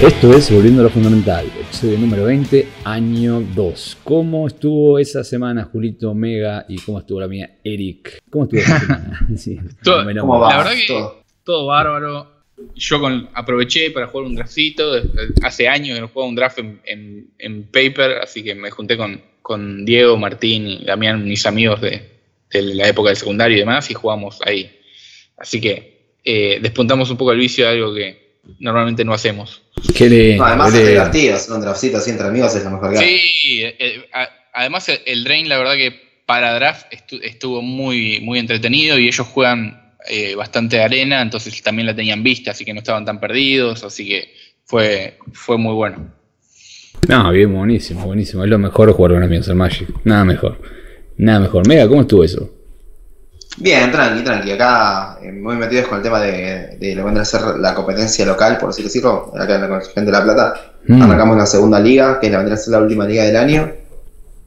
Esto es Volviendo a lo Fundamental, episodio número 20, año 2. ¿Cómo estuvo esa semana, Julito Omega? ¿Y cómo estuvo la mía, Eric? ¿Cómo estuvo esa semana? Sí, Todo- menos ¿Cómo mal. va? La verdad que- Todo. todo bárbaro. Yo con- aproveché para jugar un draftcito. Hace años que no jugaba un draft en, en- en paper, así que me junté con, con Diego, Martín y Damián, mis amigos de, de la época del secundario y demás, y jugamos ahí. Así que eh, despuntamos un poco el vicio de algo que normalmente no hacemos. Qué lindo, No, además qué es divertido, hacer un draftcito así entre amigos es lo mejor que hay. Sí, eh, a- además el, el Drain, la verdad que para draft estu- estuvo muy, muy entretenido y ellos juegan eh, bastante arena, entonces también la tenían vista, así que no estaban tan perdidos, así que fue, fue muy bueno. No, bien, buenísimo, buenísimo. Es lo mejor jugar con amigos en Magic. Nada mejor. Nada mejor. Mega, ¿cómo estuvo eso? Bien, tranqui, tranqui. Acá eh, muy metidos con el tema de, de lo que vendrá a ser la competencia local, por así decirlo, acá en la Concepción de La Plata. Mm. Arrancamos la segunda liga, que la vendrá a ser la última liga del año,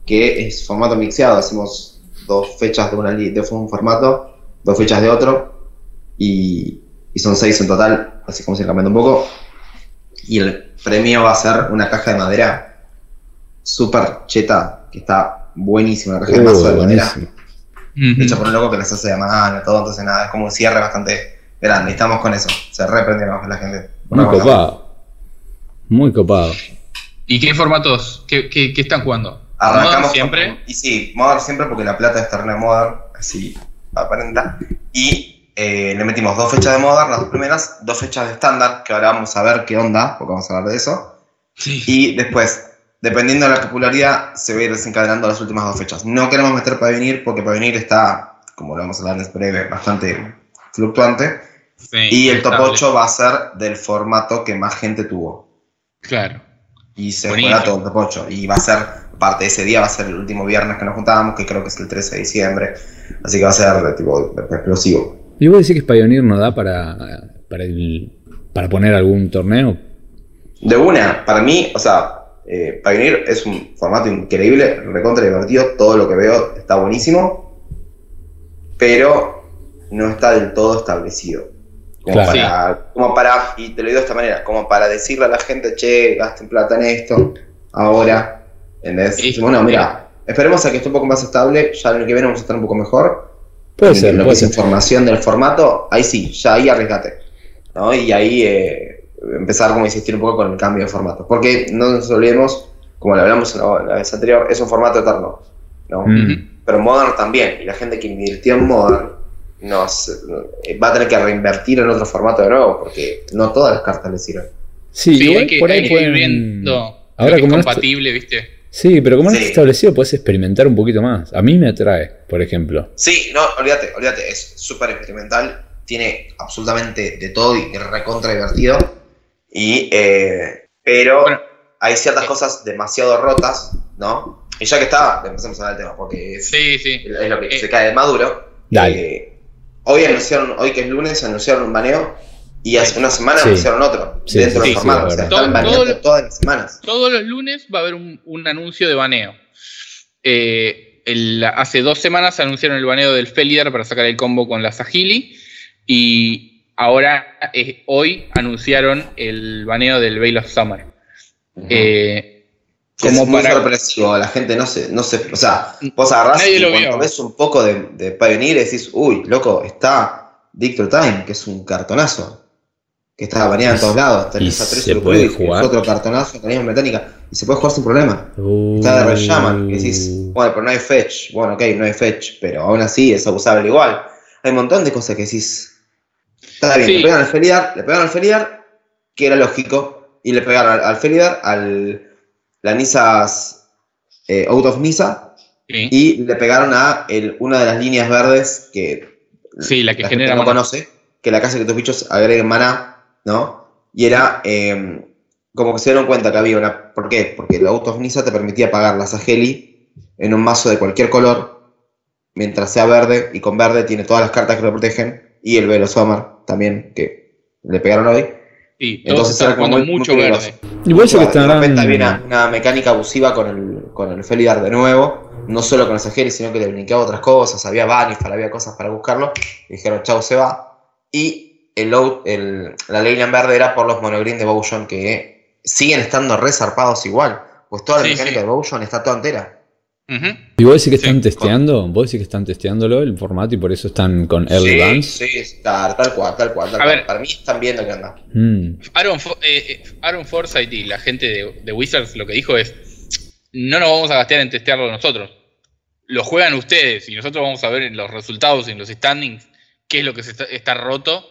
que es formato mixeado. Hacemos dos fechas de, una de un formato, dos fechas de otro, y, y son seis en total, así como se cambiando un poco. Y el premio va a ser una caja de madera super cheta, que está buenísima, una caja de Uh, de madera buenísimo. hecha por un loco que les hace de mano, todo, entonces nada, es como un cierre bastante grande. Y estamos con eso, se reprendieron la gente. Muy Bueno, copado. Muy copado. ¿Y qué formatos? ¿Qué, qué- qué están jugando? Arrancamos ¿Modern con- siempre. y sí, Modern siempre porque la plata es torneo Modern, así aparenta. Y eh, le metimos dos fechas de Modern, las dos primeras, dos fechas de estándar, que ahora vamos a ver qué onda, porque vamos a hablar de eso. Sí. Y después, dependiendo de la popularidad, se va a ir desencadenando las últimas dos fechas. No queremos meter para venir porque para venir está, como lo vamos a hablar en breve, bastante fluctuante. Sí, Y el top estable. 8 va a ser del formato que más gente tuvo. Claro. Y se juega todo el top 8. Y va a ser, parte de ese día, va a ser el último viernes que nos juntábamos, que creo que es el 13 de diciembre. Así que va a ser de tipo explosivo. ¿Y vos decís que Pioneer no da para, para, el- para poner algún torneo? De una, para mí, o sea, eh, Pioneer es un formato increíble, recontra divertido. Todo lo que veo está buenísimo. Pero no está del todo establecido. Como, Claro. para, como para, y te lo digo de esta manera, como para decirle a la gente, che, gasten plata en esto, ahora, ¿entendés? Sí. Decimos, no, mira, esperemos a que esté un poco más estable, ya el año que viene vamos a estar un poco mejor. Puede En ser, lo que es información del formato, ahí sí, ya ahí arriesgate. ¿no? Y ahí eh, empezar como a insistir un poco con el cambio de formato. Porque no nos olvidemos, como lo hablamos en la, la vez anterior, es un formato eterno. ¿no? Mm. Pero Modern también, y la gente que invirtió en Modern nos, va a tener que reinvertir en otro formato de nuevo, porque no todas las cartas le sirven. Sí, Sí, igual hay que, por ahí pueden- viendo Ahora que como es compatible, ¿viste? Sí, pero como no Sí. establecido, puedes experimentar un poquito más. A mí me atrae, por ejemplo. Sí, no, olvídate, olvídate, es súper experimental, tiene absolutamente de todo y es recontra divertido. Y, eh, pero Bueno. hay ciertas Eh. cosas demasiado rotas, ¿no? Y ya que está, empecemos a hablar del tema, porque es, Sí, sí. es lo que Eh. se cae de maduro. Dale. Eh, hoy anunciaron, hoy que es lunes, anunciaron un baneo y hace una semana Sí. anunciaron otro Sí, dentro sí, del sí, formato. o sea, están baneando todo- todas las semanas. Todos los lunes va a haber un, un anuncio de baneo. Eh, el- hace dos semanas anunciaron el baneo del Felidar para sacar el combo con la Sahili. Y ahora, eh, hoy, anunciaron el baneo del Veil of Summer. Eh, es como muy para- sorpresivo, la gente no se, no se, o sea, vos agarrás Nadie y cuando vio. ves un poco de, de Pioneer y decís, uy, loco, está Victor Time, que es un cartonazo, que está baneado en todos lados, tenés y a tres es jugar. otro cartonazo, tenés mecánica, y se puede jugar sin problema. Está de Red Shaman, que decís, bueno, pero no hay fetch, bueno, ok, no hay fetch, pero aún así es abusable igual. Hay un montón de cosas que decís, está bien, Sí. le pegan al Felidar, le pegaron al Felidar, que era lógico, y le pegaron al, al Felidar, al la Nisas eh, Out of Nisa, sí, y le pegaron a el- una de las líneas verdes que Sí, la que genera no conoce, que la casa que tus bichos agreguen maná, ¿no? Y era eh, como que se dieron cuenta que había una. ¿Por qué? Porque el Out of Nisa te permitía pagar la Saheli en un mazo de cualquier color, mientras sea verde, y con verde tiene todas las cartas que lo protegen, y el Velo Summer también, que le pegaron hoy. Sí, Entonces era como jugando muy- muy mucho peligroso. verde. Igual sé que Claro, de repente había estarán. una, una mecánica abusiva con el, con el Felidar de nuevo, no solo con el Saheli, sino que le brincaba otras cosas, había Banifal, había cosas para buscarlo, y dijeron, chau, se va. Y el, out- el- la ley en verde era por los monogreen de Bowjon, que siguen estando resarpados igual. Pues toda la Sí, mecánica sí. de Bowjon está toda entera. Ujú. ¿Y vos decís que Sí, están testeando? ¿Vos decís que están testeándolo el formato y por eso están con Early sí, Dance? sí, está, tal cual, tal cual, tal A cual. ver. Para mí están viendo qué onda. Mm, Aaron, eh, eh, Aaron Forsyth y la gente de, de Wizards lo que dijo es: No nos vamos a gastar en testearlo nosotros. Lo juegan ustedes y nosotros vamos a ver en los resultados y en los standings qué es lo que se está, está roto.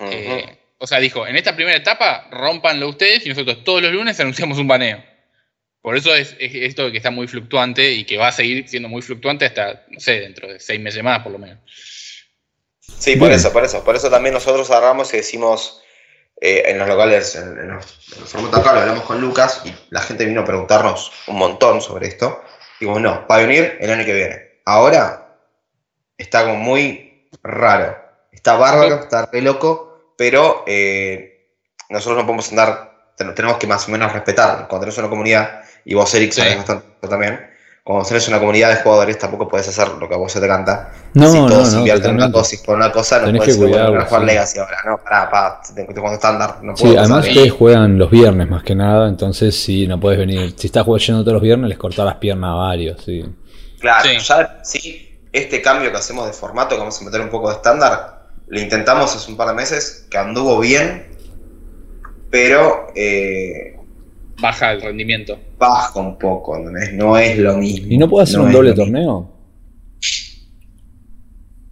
Eh, o sea, dijo: En esta primera etapa, rompanlo ustedes y nosotros todos los lunes anunciamos un baneo. Por eso es, es esto que está muy fluctuante y que va a seguir siendo muy fluctuante hasta, no sé, dentro de seis meses más por lo menos. Sí, por Bien. eso, por eso. Por eso también nosotros agarramos y decimos eh, en los locales, en, en los, en los formatos acá, lo hablamos con Lucas y la gente vino a preguntarnos un montón sobre esto. Digo, no, va a venir el año que viene. Ahora está como muy raro. Está bárbaro, está re loco, pero eh, nosotros no podemos andar, ten- tenemos que más o menos respetar. Cuando tenés una comunidad, y vos, Eric, Sí. bastante también, cuando tenés una comunidad de jugadores tampoco puedes hacer lo que a vos se te canta. No, si no, todos no, invierten en una y por una cosa, no Tenés puedes que bueno jugar sí. Legacy ahora. No, pará, pa, tengo tengo estándar. No Sí, además ustedes juegan los viernes más que nada, entonces sí, no puedes venir. Si estás jugando todos los viernes, les cortás las piernas a varios, sí. Claro, Sí. ya sí, este cambio que hacemos de formato, que vamos a meter un poco de estándar, lo intentamos hace un par de meses, que anduvo bien, pero eh, Baja el rendimiento. baja un poco, ¿no es, no es lo mismo. ¿Y no puedo hacer un doble torneo?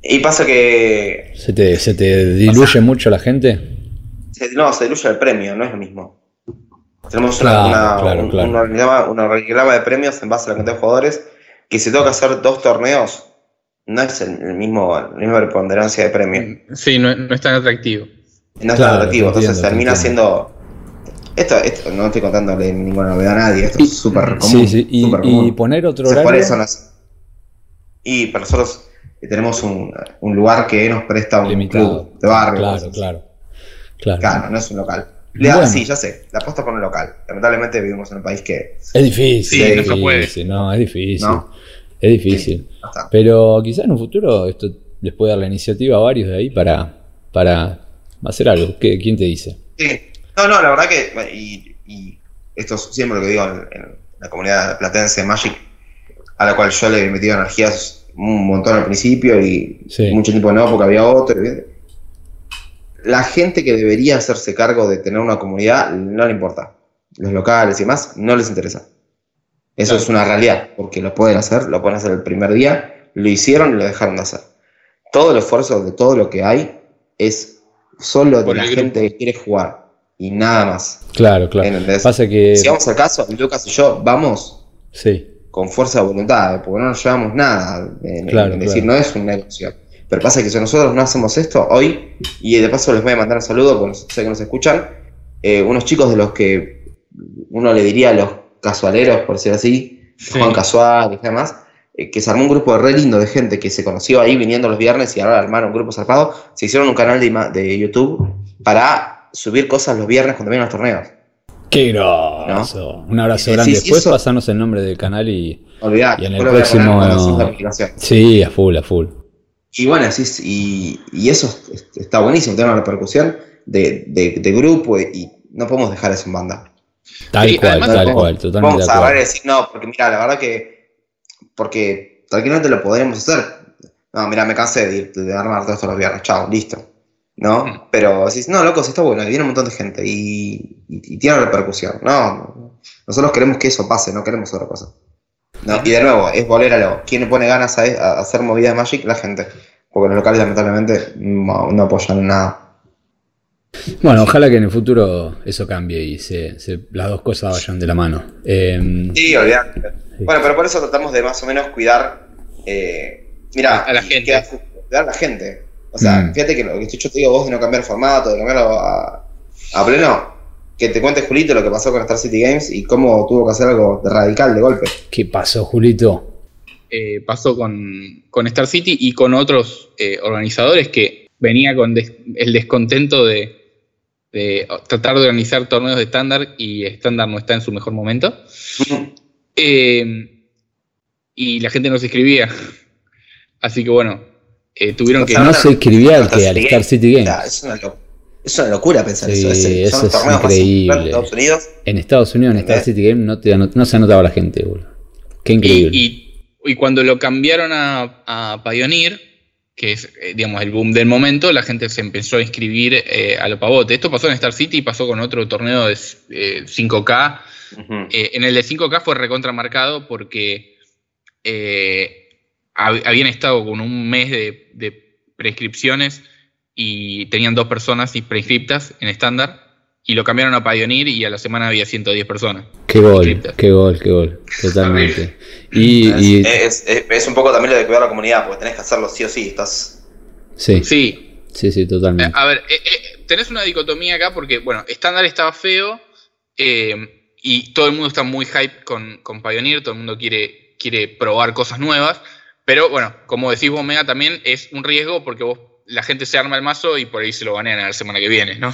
Y pasa que ¿Se te, se te diluye mucho la gente? se, no, se diluye el premio, no es lo mismo. Tenemos Claro, una, una- claro, un, claro. un organigrama, un organigrama de premios en base a la cantidad de jugadores, que si tengo que hacer dos torneos, no es el, el mismo, la misma preponderancia de premio. Sí, no, no es tan atractivo. No es Claro, tan atractivo, entiendo, entonces te termina siendo. Esto, esto no estoy contándole ninguna novedad a nadie, esto Y- es súper común. Sí, sí, y, poner otro Entonces, horario. eso nos- Y para nosotros eh, tenemos un, un lugar que nos presta un limitado. club de barrio. Claro, claro. Claro. Claro, no es un local. Le da- Bueno. Sí, ya sé, la apuesta por un local. Lamentablemente vivimos en un país que. Es difícil. Sí, es no se puede. No, es difícil. ¿No? Es difícil. Pero quizás en un futuro esto les puede dar la iniciativa a varios de ahí para, para hacer algo. ¿Qué- ¿Quién te dice? Sí. No, no, la verdad que. bueno, Y, y esto es siempre lo que digo en, en la comunidad platense de Magic, a la cual yo le he metido energías un montón al principio y Sí. mucho tiempo no, porque había otro. La gente que debería hacerse cargo de tener una comunidad no le importa. Los locales y demás no les interesa. Eso Claro. es una realidad, porque lo pueden hacer, lo pueden hacer el primer día, lo hicieron y lo dejaron de hacer. Todo el esfuerzo de todo lo que hay es solo de la gente que quiere jugar y nada más. Claro, claro. ¿Entendés? Pasa que. Si vamos al caso, Lucas y yo vamos Sí, con fuerza de voluntad, porque no nos llevamos nada. En, Claro, en decir, claro. no es un negocio. Pero pasa que si nosotros no hacemos esto hoy, y de paso les voy a mandar un saludo, porque sé que nos escuchan, eh, unos chicos de los que uno le diría los casualeros, por decir así, Sí. juegan casual y demás, eh, que se armó un grupo re lindo de gente que se conoció ahí viniendo los viernes y ahora armaron un grupo zarpado, se hicieron un canal de, de YouTube para subir cosas los viernes cuando vienen los torneos. qué grosso. Un abrazo grande. sí, Después eso- pasanos el nombre del canal y. Olvidar, Y en el a próximo- la publicación. Sí, a full, a full. Y bueno, sí, y, y eso es- está buenísimo, tener una repercusión de, de- de grupo y no podemos dejar eso en banda. Tal Sí, cual, además tal cual, totalmente Vamos de a agarrar y decir, no, porque mira, la verdad que, porque tranquilamente lo podremos hacer. No, mira, me cansé de, ir, de armar todo esto los viernes, chao, listo. ¿No? Mm. Pero decís, no, loco, sí está bueno, y viene un montón de gente y, y- y tiene repercusión. No, nosotros queremos que eso pase, no queremos otra cosa. No, y de nuevo, es volver a lo. ¿Quién le pone ganas a, a hacer movidas de Magic? La gente. Porque los locales, lamentablemente, no, no apoyan nada. Bueno, ojalá que en el futuro eso cambie y se, se- las dos cosas vayan de la mano. Eh, Sí, olvidate. Bueno, pero por eso tratamos de más o menos cuidar. Eh, mira, A la gente. cuidar a la gente. O sea, Mm. fíjate que lo que yo te digo vos de no cambiar formato, de cambiarlo a, a pleno. Que te cuente Julito lo que pasó con Star City Games y cómo tuvo que hacer algo de radical de golpe. ¿Qué pasó, Julito? eh, pasó con, con Star City y con otros eh, organizadores que venía con des- el descontento de, de tratar de organizar torneos de estándar y estándar no está en su mejor momento. Eh, y la gente no se escribía. Así que bueno, eh, tuvieron O que... sea, No se escribía al Star que al City Star Games. City Games. es una, lo- Es una locura pensar Sí, eso. Es eso es increíble. de Estados Unidos. En Estados Unidos, en Star. City Game, no, te, no, no se anotaba la gente, boludo. Qué increíble. Y, y- y cuando lo cambiaron a, a Pioneer, que es, eh, digamos, el boom del momento, la gente se empezó a inscribir eh, a lo pavote. Esto pasó en Star City y pasó con otro torneo de eh, 5K. Ujú. Eh, en el de 5K fue recontramarcado porque eh, habían estado con un mes de, de prescripciones y tenían dos personas y prescriptas en estándar y lo cambiaron a Pioneer y a la semana había 110 personas. qué gol, qué gol, qué gol. Totalmente. Y, y- es, es- es un poco también lo de cuidar la comunidad, porque tenés que hacerlo sí o sí. Estás... sí, Sí, sí, sí, totalmente. A ver, eh, eh, tenés una dicotomía acá porque, bueno, estándar estaba feo eh, y todo el mundo está muy hype con, con Pioneer, todo el mundo quiere, quiere probar cosas nuevas, pero bueno, como decís vos, Mega, también es un riesgo porque vos, la gente se arma el mazo y por ahí se lo ganean a la semana que viene, ¿no?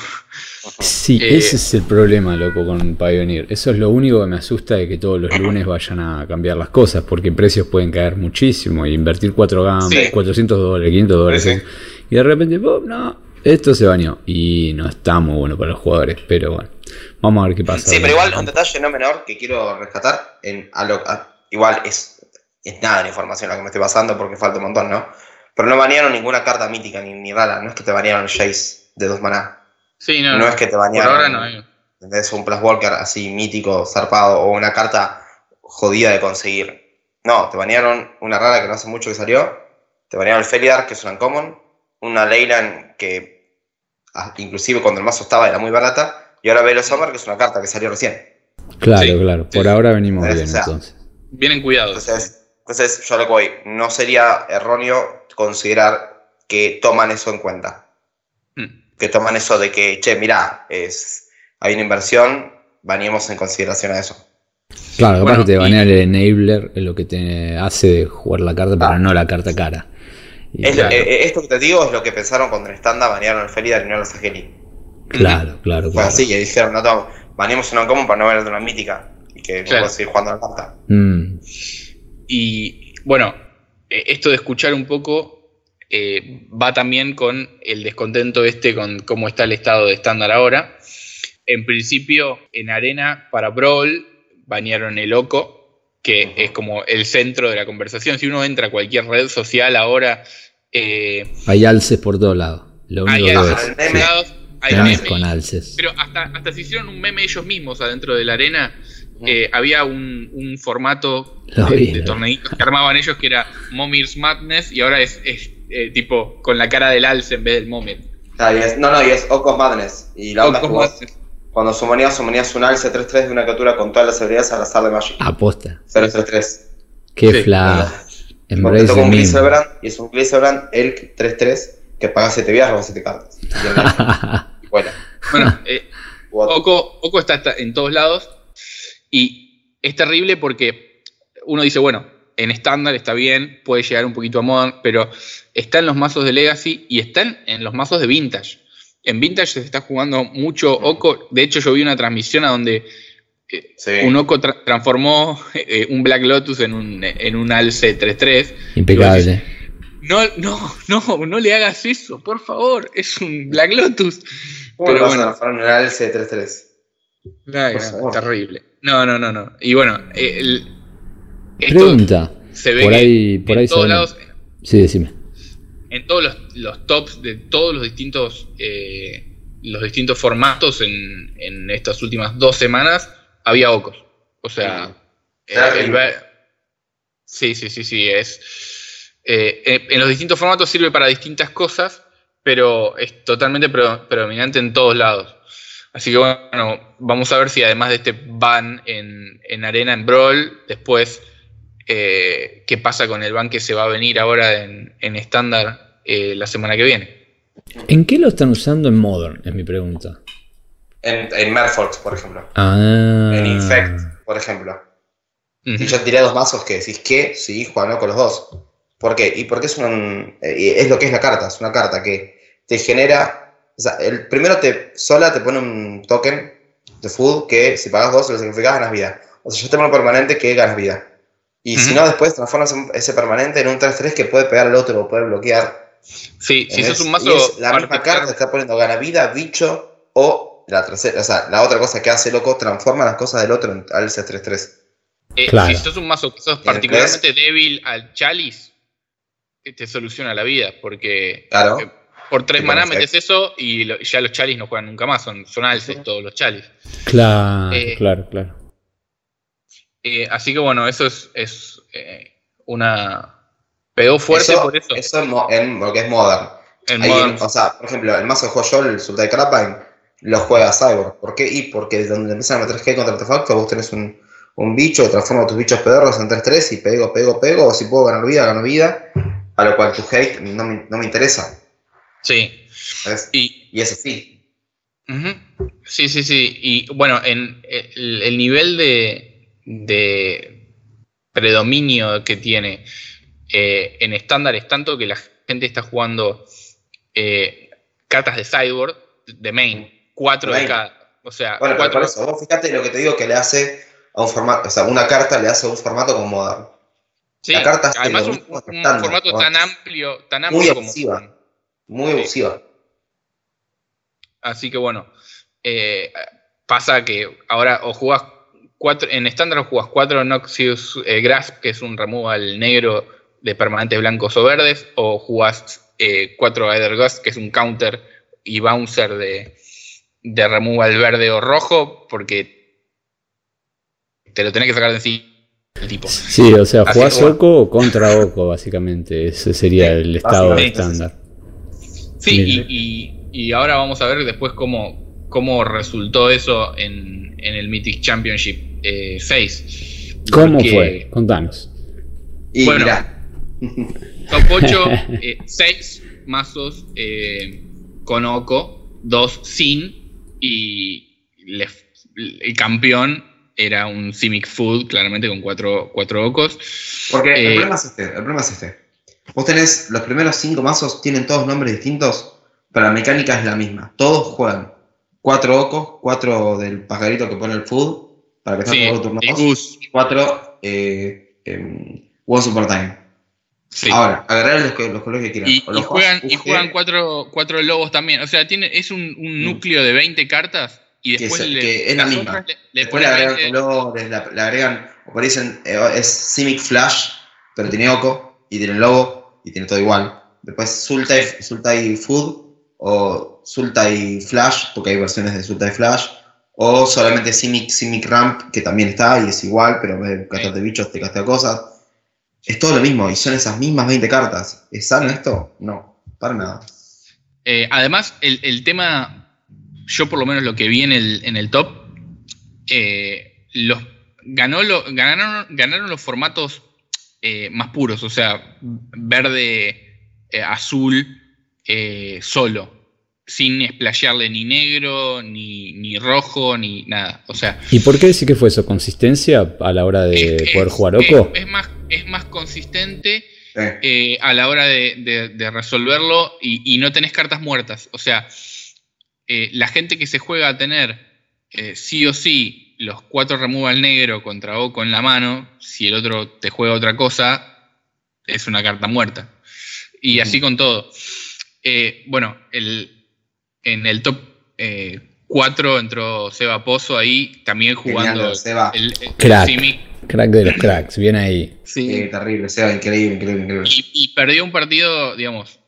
Sí, Eh, ese es el problema, loco, con Pioneer. Eso es lo único que me asusta de que todos los lunes vayan a cambiar las cosas, porque precios pueden caer muchísimo y invertir 4 gamas, Sí. 400 dólares, 500 dólares. Sí. Y de repente, ¡pum! no, esto se bañó. Y no está muy bueno para los jugadores, pero bueno, vamos a ver qué pasa. Sí, pero igual un detalle no menor que quiero rescatar, en, a lo- a- igual es, es nada de información la que me estoy pasando porque falta un montón, ¿no? Pero no banearon ninguna carta mítica ni, ni rara, no es que te banearon el Jace de dos maná, Sí, no, no, es que te por banearon ahora no. eh. ¿entendés? un Plus Walker así mítico, zarpado o una carta jodida de conseguir. No, te banearon una rara que no hace mucho que salió, te banearon el Felidar, que es un uncommon, una Leyland que ah, inclusive cuando el mazo estaba era muy barata, y ahora Velo Summer, que es una carta que salió recién. Claro, Sí, claro, sí. por ahora venimos O bien sea, entonces. Vienen cuidados. Entonces, entonces, yo lo que voy, no sería erróneo considerar que toman eso en cuenta. Mm. Que toman eso de que, che, mirá, es, hay una inversión, baneemos en consideración a eso. Claro, capaz Bueno, que te y- banea el enabler, es lo que te hace de jugar la carta, pero Ah. no la carta cara. Es lo- claro, esto que te digo es lo que pensaron cuando en estándar banearon el Felidar y no el Saheli. claro, claro, Fue claro. así, que dijeron, no, baneemos una común para no ver una mítica y que no Claro. puedas seguir jugando la carta. Mm, Y bueno, eh, esto de escuchar un poco eh, va también con el descontento este con cómo está el estado de estándar ahora. En principio, en Arena para Brawl banearon el OCO, que es como el centro de la conversación. Si uno entra a cualquier red social ahora, eh, Hay alces por todos lados. Lo único hay que alces. por meme. lados, hay Memes memes. con alces. Pero hasta, hasta se hicieron un meme ellos mismos adentro de la arena. Eh, había un, un formato de, vi, de torneitos que armaban ellos que era Momir's Madness y ahora es, es, eh, tipo con la cara del alce en vez del Momir. Y es- no, no, y es Ocos Madness. Y la onda es cuando sumonías, sumonías un alce 3-3 de una criatura con todas las habilidades al azar de Magic. Aposta. 0-3-3. Qué Sí, flash. Porque the un. Glycerbrand y es un Glycerbrand Elk 3-3 que paga 7 vidas, roba 7 cartas. Y bueno, Bueno, eh, Oco, Oco está, está en todos lados y es terrible porque uno dice, bueno, en estándar está bien, puede llegar un poquito a Modern, pero está en los mazos de Legacy y están en los mazos de Vintage. En Vintage se está jugando mucho Oco. De hecho, yo vi una transmisión a donde eh, sí. un Oco tra- transformó eh, un Black Lotus en un, en un Alce 3-3. Impecable. No, no, no, no le hagas eso, por favor. Es un Black Lotus. ¿Cómo le pero vas bueno. a transformar en un alce 3-3? Ay, no, terrible. No, no, no, no. Y bueno, el- Pregunta. se ve Por ahí, por en ahí todos sabemos. lados, Sí, decime. en todos los, los tops de todos los distintos eh, los distintos formatos en, en estas últimas dos semanas había ocos. O sea, eh, Terrible. el ver- sí, sí, sí, sí, es eh, en, en los distintos formatos sirve para distintas cosas, pero es totalmente pre- predominante en todos lados. Así que bueno, vamos a ver si además de este ban en, en Arena, en Brawl, después eh, qué pasa con el ban que se va a venir ahora en en estándar eh, la semana que viene. ¿En qué lo están usando en Modern? Es mi pregunta. En, en Merfolk, por ejemplo. Ah. En Infect, por ejemplo. Ujú. Y yo tiré dos mazos que decís que, sí, juegan con los dos. ¿Por qué? Y porque es un. eh, es lo que es la carta, es una carta que te genera. O sea, el primero te sola te pone un token de food que si pagas dos lo sacrificas ganas vida. O sea, yo te pongo un permanente que ganas vida. Y si no, después transformas ese permanente en un 3-3 que puede pegar al otro o puede bloquear. Sí, si sos un mazo. es la misma carta está poniendo gana vida, bicho o la tercera, o sea, la otra cosa que hace loco transforma las cosas del otro en al 3-3. eh, Claro. Si sos un mazo que sos ¿Y el particularmente débil al Chalice, te soluciona la vida. Porque Claro. Por tres maná metes eso y lo- ya los Chalice no juegan nunca más. Son, son alces todos los Chalice. Claro, Eh, claro, claro. Eh, así que bueno, eso es, es, eh, una. Pegó fuerte por eso. Eso es mo- en lo que es Modern. en Ahí, Modern. o sea, por ejemplo, el mazo que juego yo, el Sultai Crapine, lo juega Cyborg. ¿Por qué? Y porque donde empiezan a meter G contra artefactos, vos tenés un, un bicho transforma tus bichos pedorros en 3-3 y pego, pego, pego. O si puedo ganar vida, gano vida. A lo cual tu hate no me, no me interesa. Sí. Y, Y es así. Sí, sí, sí. Y bueno, en el, el nivel de, de predominio que tiene eh, en estándar es tanto que la gente está jugando eh, cartas de sideboard de main, cuatro de Main. cada. O sea, Bueno, cuatro. por eso, vos fíjate lo que te digo que le hace a un formato, o sea, una carta le hace a un formato como Modern. sí, la carta además un, formato tan amplio, tan Muy amplio como. abusiva. Muy Sí. abusiva. Así que bueno, eh, pasa que ahora o jugás cuatro, en estándar jugás cuatro Noxious eh, Grasp, que es un removal negro de permanentes blancos o verdes, o jugás eh, cuatro Ether Ghost, que es un counter y bouncer de, de removal verde o rojo, porque te lo tenés que sacar de encima el tipo. Sí, o sea, jugás. Oco contra Oco, básicamente. Ese sería Sí, el estado estándar. Sí, y, y- y ahora vamos a ver después cómo, cómo resultó eso en, en el Mythic Championship eh, 6. ¿Cómo Porque fue? Contanos. Y Bueno. mirá, Top 8, 6 mazos eh, con Oko, 2 sin, y le- el campeón era un Simic Food, claramente con 4 cuatro, Ocos. porque el Eh, problema es este, el problema es este. Vos tenés, los primeros cinco mazos tienen todos nombres distintos, pero la mecánica es la misma. Todos juegan cuatro ocos, cuatro del pajarito que pone el food, para que Sí, todo turno y dos, y cuatro eh, em, One Super Time. sí. Ahora, agarrar los, los colores que quieran. Y, juegan, y juegan cuatro, cuatro lobos también. O sea, tiene, es un, un Mm. núcleo de 20 cartas y Que después es- le, que es la misma. otras le, le Después le agregan 20. colores, le agregan, o por ahí dicen, eh, es Simic Flash, pero tiene Oko, y tiene Lobo, y tiene todo igual. Después Sultai, Sultai Food, o Sultai Flash, porque hay versiones de Sultai Flash, o solamente Simic, Simic Ramp, que también está, y es igual, pero en vez de gastarte bichos, te gastas cosas. Es todo lo mismo, y son esas mismas 20 cartas. ¿Es sano esto? No, para nada. Eh, además, el, el tema, yo por lo menos lo que vi en el, en el top, eh, los, ganó lo, ganaron, ganaron los formatos eh, más puros, o sea, verde, eh, azul, eh, solo, sin splashearle ni negro, ni, ni rojo, ni nada. O sea, ¿Y por qué decir que fue eso? ¿Consistencia a la hora de es- poder es- jugar Oco? es más, es más consistente eh, a la hora de, de- de resolverlo y, y no tenés cartas muertas. O sea, eh, la gente que se juega a tener eh, sí o sí los cuatro removal negro contra Oco en la mano, si el otro te juega otra cosa, es una carta muerta. Y así con todo. Eh, bueno, el, en el top 4 entró Seba Pozo ahí, también jugando Genial, Seba. el, el Crack. Simic. Crack de los cracks, bien ahí. Sí. eh, terrible, Seba, increíble, increíble, increíble. Y, y perdió un partido, digamos,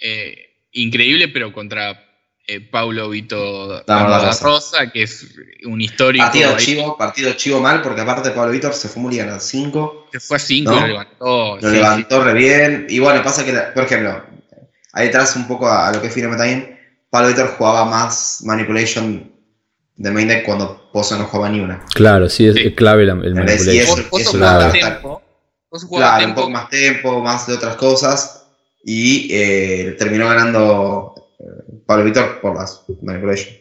eh, increíble, pero contra eh, Paulo Vito Rosa. Rosa, que es un histórico. Partido ahí, chivo, partido chivo mal, porque aparte Pablo Víctor se fue muy a las 5. que fue a 5 ¿No? y lo levantó. Lo sí, levantó re bien. Y bueno, pasa que, por ejemplo, ahí detrás un poco a, a lo que es también, Pablo Víctor jugaba más Manipulation de main deck cuando Pozo no jugaba ni una. Claro, sí, es Sí. es clave la- el. Y manipulation. eso- eso jugabas claro. tempo. Un poco más tiempo, más de otras cosas. Y eh, terminó ganando Pablo Víctor por las Manipulation.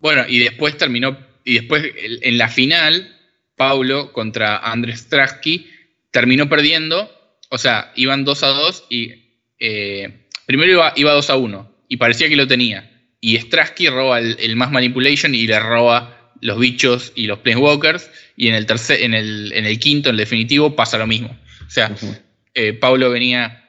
Bueno, y después terminó. Y después en la final, Paulo contra Andrés Strasky terminó perdiendo. O sea, iban 2 a 2 y eh, primero iba, iba 2 a 1 y parecía que lo tenía. Y Strasky roba el, el más manipulation y le roba los bichos y los planeswalkers. Y en el tercer, en el, en el quinto, en el definitivo, pasa lo mismo. O sea, eh, Paulo venía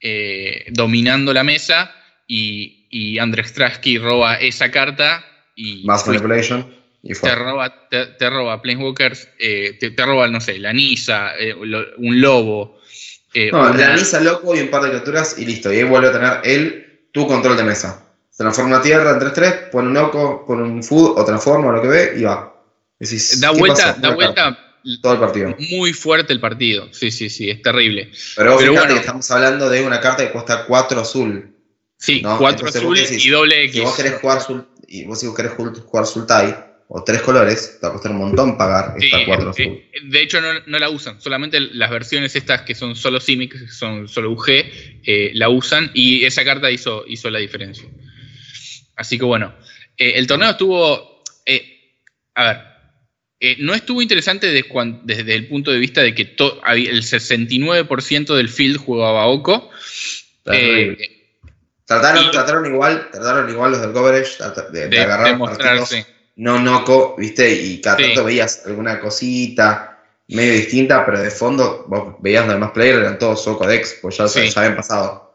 eh, dominando la mesa y, y Andrzej Strasky roba esa carta y Más manipulation. Y te roba, te, te roba Planeswalkers, eh, te, te roba, no sé, la Nisa, eh, lo- un lobo. eh, No, la Nisa loco y un par de criaturas y listo. Y ahí vuelve a tener él tu control de mesa. Transforma una tierra en 3-3, pone un loco, pone un food o transforma lo que ve y va. Decís, da ¿qué vuelta, da vuelta. Todo el partido. muy fuerte el partido. Sí, sí, sí, es terrible. Pero, Pero fíjate bueno. que estamos hablando de una carta que cuesta 4 azul. Sí, No, cuatro entonces azules decís, y doble Si X. vos querés jugar y vos si vos querés jugar Sultai o tres colores, te va a costar un montón pagar Sí, esta 4 eh, azul. eh, de hecho, no, no la usan. Solamente las versiones estas que son solo Simic, que son solo UG, eh, la usan y esa carta hizo, hizo la diferencia. Así que bueno, eh, el torneo estuvo. a ver, no estuvo interesante de cuan- desde el punto de vista de que el 69% del field jugaba Oko. Trataron, y- trataron igual, trataron igual los del coverage de, de de, agarrar de partidos no noco, viste, y cada Sí. tanto veías alguna cosita medio distinta, pero de fondo vos veías los demás players, eran todos Soco Dex, pues ya, Sí. ya habían pasado.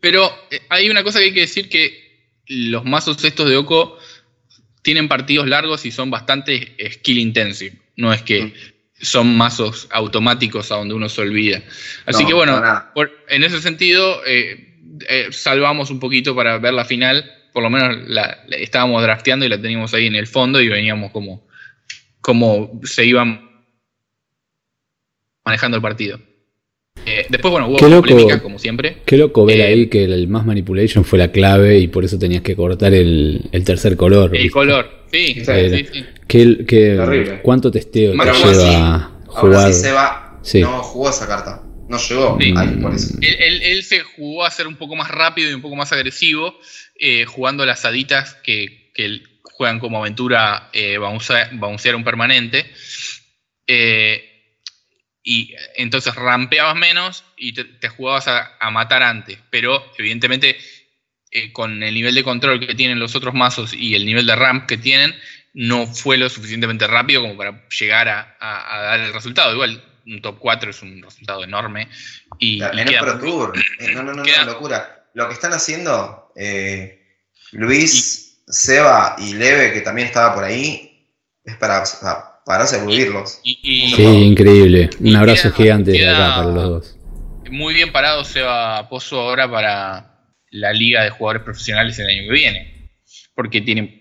Pero eh, hay una cosa que hay que decir que los mazos estos de Oko tienen partidos largos y son bastante skill intensive. No es que Mm. son mazos automáticos a donde uno se olvida. Así No, que bueno, por- en ese sentido eh, eh, salvamos un poquito para ver la final. Por lo menos la, la- estábamos drafteando y la teníamos ahí en el fondo y veníamos como, como se iban manejando el partido. Eh, después, bueno, hubo Qué loco. polémica, como siempre. Qué loco ver Eh, ahí que el Mass Manipulation fue la clave y por eso tenías que cortar el, el tercer color. El ¿viste? color, sí, Sí, sí, sí. ¿Qué, qué- Terrible. ¿Cuánto testeo te Bueno, aún así- lleva Ahora jugar? Seba Sí. no jugó esa carta, no llegó Sí. ahí por eso. Él, él- él se jugó a ser un poco más rápido y un poco más agresivo, eh, jugando las haditas que, juegan como aventura eh, bouncea- bouncear un permanente. Eh, y entonces rampeabas menos y te, te jugabas a, a matar antes. Pero evidentemente, eh, con el nivel de control que tienen los otros mazos y el nivel de ramp que tienen, no fue lo suficientemente rápido como para llegar a, a- a dar el resultado. Igual, un top 4 es un resultado enorme. Y, en queda el Pro Tour, eh, no, no, no, queda- no, locura. Lo que están haciendo eh, Luis, Seba y Leve, que también estaba por ahí, es para, para, para servirlos. y- y- Sí, increíble. Un abrazo queda- gigante acá para los dos. muy bien parado Seba Pozo ahora para la liga de jugadores profesionales el año que viene. Porque tiene,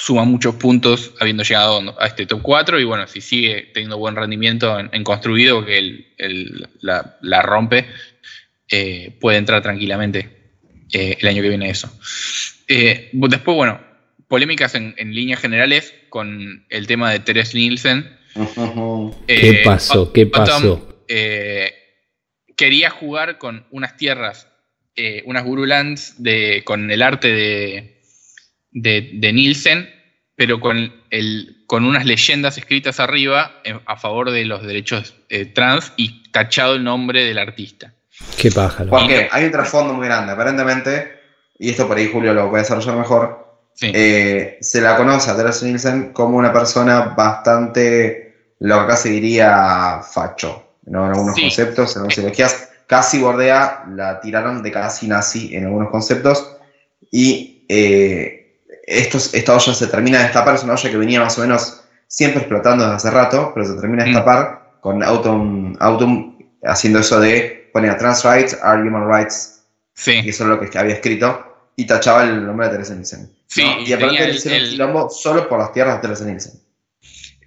suma muchos puntos habiendo llegado a este top 4 y bueno, si sigue teniendo buen rendimiento en, en construido, que él, él la, la rompe, eh, puede entrar tranquilamente eh, el año que viene eso. Eh, después, bueno, polémicas en, en líneas generales con el tema de Teres Nielsen. ¿Qué pasó? ¿Qué pasó? eh, quería jugar con unas tierras, eh, unas Gurulands de, con el arte de, de, de Nielsen, pero con, el, con unas leyendas escritas arriba en- a favor de los derechos eh, trans y tachado el nombre del artista. Qué pájaro. Porque hay un trasfondo muy grande, aparentemente, y esto por ahí Julio lo puede desarrollar mejor. Sí. eh, se la conoce a Teresa Nielsen como una persona bastante, lo que acá se diría facho, ¿no? en algunos Sí. conceptos, en algunas ideologías, casi bordea, la tiraron de casi nazi en algunos conceptos, y eh, estos, esta olla se termina de destapar, es una olla que venía más o menos siempre explotando desde hace rato, pero se termina de Mm. destapar con Autumn, Autumn haciendo eso de poner trans rights are human rights, sí. y eso es lo que había escrito, y tachaba el nombre de Teresa Nielsen. Y y aparte le el- hicieron el- quilombo solo por las tierras de Teresa Nielsen.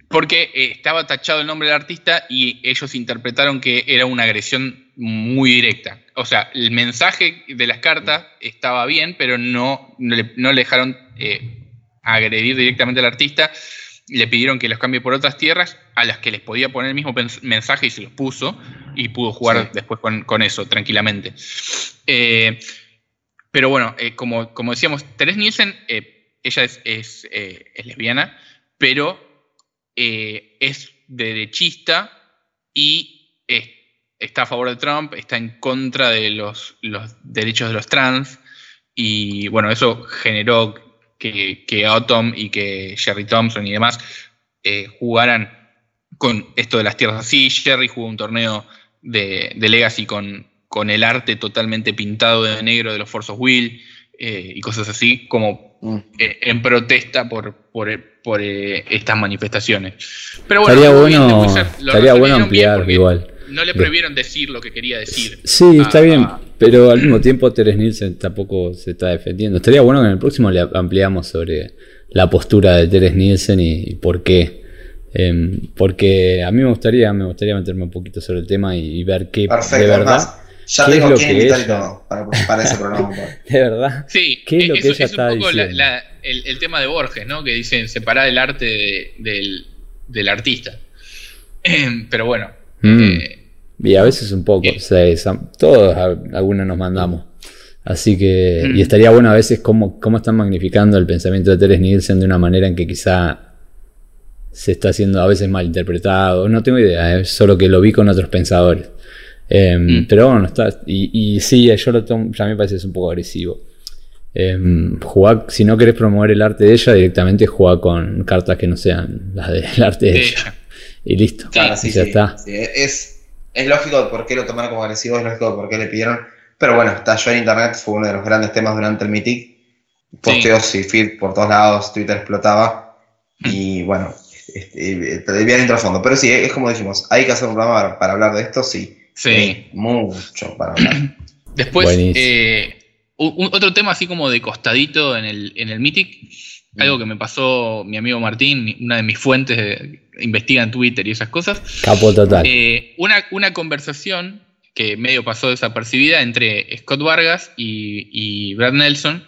Porque eh, estaba tachado el nombre del artista y ellos interpretaron que era una agresión muy directa. O sea, el mensaje de las cartas estaba bien, pero no, no, le, no le dejaron eh, agredir directamente al artista. Le pidieron que los cambie por otras tierras a las que les podía poner el mismo mensaje y se los puso y pudo jugar Sí. después con, con eso tranquilamente. Eh, pero bueno, eh, como, como decíamos, Teres Nielsen, eh, ella es, es, es lesbiana, pero es derechista y es- está a favor de Trump, está en contra de los, los derechos de los trans. Y bueno, eso generó que, que Autumn y que Jerry Thompson y demás eh, jugaran con esto de las tierras así. Jerry jugó un torneo de, de Legacy con, con el arte totalmente pintado de negro de los Force of Will eh, y cosas así, como Mm. eh, en protesta por, por, por, eh, estas manifestaciones. Pero bueno, estaría bueno, estaría bueno ampliar porque igual. No le prohibieron decir lo que quería decir. Sí, está Ah, bien, ah. pero al mismo tiempo Teres Nielsen tampoco se está defendiendo. Estaría bueno que en el próximo le ampliamos sobre la postura de Teres Nielsen y, y por qué. Em, porque a mí me gustaría, me gustaría meterme un poquito sobre el tema y, y ver qué Perfecto, de es verdad, más, ya ¿qué es tengo lo quién que y todo para, para ese programa. de verdad, Sí, ¿Qué es lo eh, que eso ella es está un poco la- diciendo? la- el, el tema de Borges, ¿no? Que dicen separar el arte de- del, del artista. Pero bueno. Mm. eh, y a veces un poco, Bien. o sea, esa- todos algunos nos mandamos. Así que, Mm. y estaría bueno a veces cómo, cómo están magnificando el pensamiento de Teres Nielsen de una manera en que quizá se está haciendo a veces mal interpretado. No tengo idea, es solo que lo vi con otros pensadores. Eh, Mm. Pero bueno, está. Y, y sí, yo lo tomo, ya me parece que es un poco agresivo. Eh, jugar, si no querés promover el arte de ella, directamente juega con cartas que no sean las del arte de, de ella. ella. Y listo. Claro, y sí, ya sí, está. sí, Es, es lógico de por qué lo tomaron como agresivo, es lógico de por qué le pidieron. Pero bueno, estalló en internet, fue uno de los grandes temas durante el Mythic. Posteos y feed por todos lados, Twitter explotaba. Y bueno, este, te bien entro a fondo. Pero sí, es como dijimos, hay que hacer un programa para, para hablar de esto, sí. Sí. Hay mucho para hablar. Después, eh, un- otro tema así como de costadito en el, en el Mythic, Mm. algo que me pasó mi amigo Martín, una de mis fuentes, de- investiga en Twitter y esas cosas. Capo total. Eh, una, una conversación que medio pasó desapercibida entre Scott Vargas y, y Brad Nelson,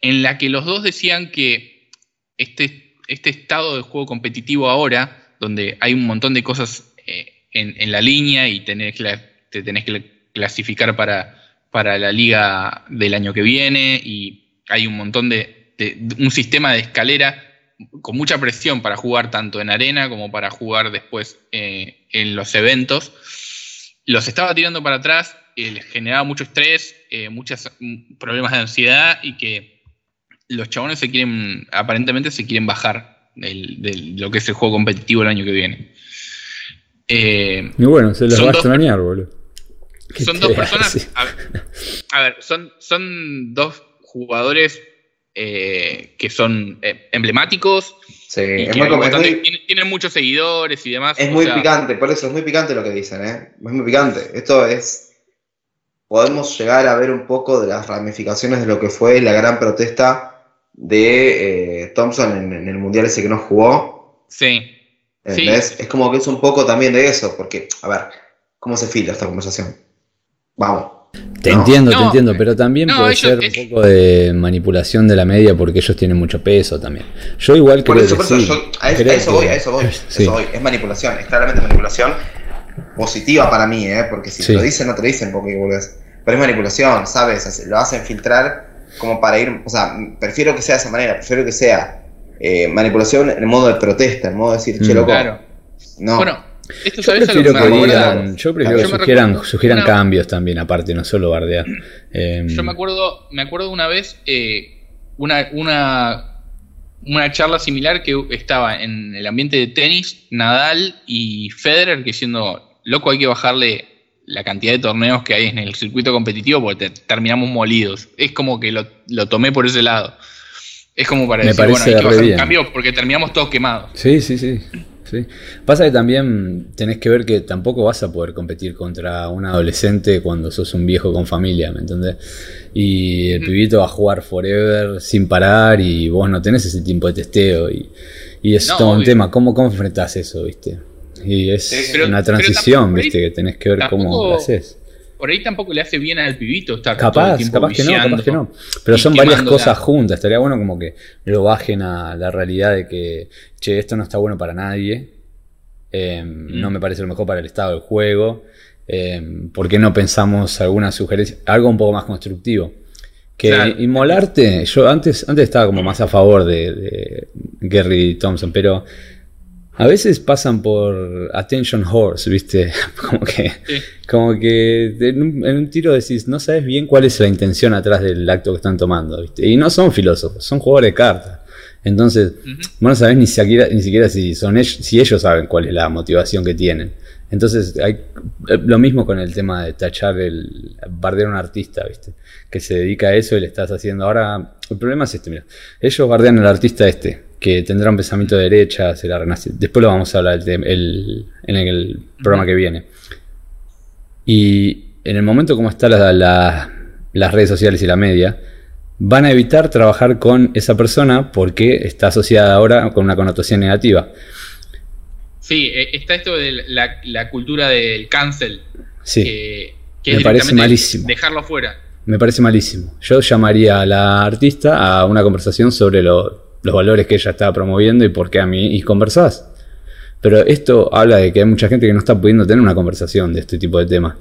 en la que los dos decían que este, este estado de juego competitivo ahora, donde hay un montón de cosas eh, en, en la línea y tenés la- te tenés que clasificar para, para la liga del año que viene y hay un montón de- un sistema de escalera con mucha presión para jugar tanto en arena como para jugar después eh, en los eventos, los estaba tirando para atrás, eh, les generaba mucho estrés, eh, muchos problemas de ansiedad y que los chabones se quieren, aparentemente se quieren bajar de lo que es el juego competitivo el año que viene. Y bueno, se los va a extrañar, boludo. ¿Qué son dos personas. A ver, a ver, son, son dos jugadores eh, que son eh, emblemáticos Sí, es muy, es muy- tienen, tienen muchos seguidores y demás. es muy sea, picante, por eso es muy picante lo que dicen, ¿eh? Es muy picante. Esto es. Podemos llegar a ver un poco de las ramificaciones de lo que fue la gran protesta de eh, Thompson en, en el mundial ese que no jugó. Sí, ¿Entendés? Sí. Es como que es un poco también de eso, porque, a ver, ¿cómo se filtra esta conversación? Vamos. Te No. entiendo, te entiendo, pero también no, puede ellos- ser un poco de manipulación de la media porque ellos tienen mucho peso también. Yo igual creo eso, que por eso, sí, yo- a, eso, creo a eso voy, a eso voy, Sí. eso voy. Es manipulación, es claramente manipulación positiva para mí, ¿eh? Porque si Sí. te lo dicen, no te lo dicen porque volvés. Pero es manipulación, ¿sabes? Así- Lo hacen filtrar como para ir, o sea, prefiero que sea de esa manera, prefiero que sea eh, manipulación en modo de protesta, en modo de decir, che, Mm. loco, claro. no. Bueno, esto Yo prefiero que digan, yo prefiero Yo que sugieran, recuerdo sugieran una- cambios también, aparte, no solo bardear. Eh, Yo me acuerdo, me acuerdo una vez eh, una, una, una charla similar que estaba en el ambiente de tenis, Nadal y Federer diciendo, loco, hay que bajarle la cantidad de torneos que hay en el circuito competitivo porque te- terminamos molidos. Es como que lo, lo tomé por ese lado. Es como para Me decir, bueno, hay que bajar un cambio porque terminamos todos quemados. Sí, sí, sí, sí. Pasa que también tenés que ver que tampoco vas a poder competir contra un adolescente cuando sos un viejo con familia, ¿me entendés? Y el pibito va a jugar forever sin parar y vos no tenés ese tiempo de testeo y, y es No, todo un tema. ¿Cómo, ¿Cómo enfrentás eso, viste? Y es pero- una transición, viste, que tenés que ver cómo lo haces. Por ahí tampoco le hace bien al pibito estar todo el Capaz, tiempo capaz que no, capaz que no. Pero son varias cosas juntas. Estaría bueno como que lo bajen a la realidad de que, che, esto no está bueno para nadie. eh, No Mm. me parece lo mejor para el estado del juego. eh, ¿Por qué no pensamos alguna sugerencia? Algo un poco más constructivo. Que Claro. inmolarte, yo antes, antes estaba como más a favor de, de Gary Thompson, pero a veces pasan por attention horse, ¿viste? Como que Sí. como que en un, en un tiro decís, no sabes bien cuál es la intención atrás del acto que están tomando, ¿viste? Y no son filósofos, son jugadores de cartas. Entonces, vos no sabés ni siquiera, ni siquiera si son ellos, si ellos saben cuál es la motivación que tienen. Entonces, hay eh, lo mismo con el tema de tachar el bardear a un artista, ¿viste? Que se dedica a eso y le estás haciendo. Ahora, el problema es este, mira. Ellos bardean al artista este, que tendrá un pensamiento de derecha, será renacido. Después lo vamos a hablar en el programa que viene. Y en el momento como están las redes sociales y la media, van a evitar trabajar con esa persona porque está asociada ahora con una connotación negativa. Sí, eh, está esto de la, cultura del cancel. Sí. Que, me parece malísimo. Dejarlo fuera. Me parece malísimo. Yo llamaría a la artista a una conversación sobre los valores que ella está promoviendo y por qué a mí y conversás. Pero esto habla de que hay mucha gente que no está pudiendo tener una conversación de este tipo de temas.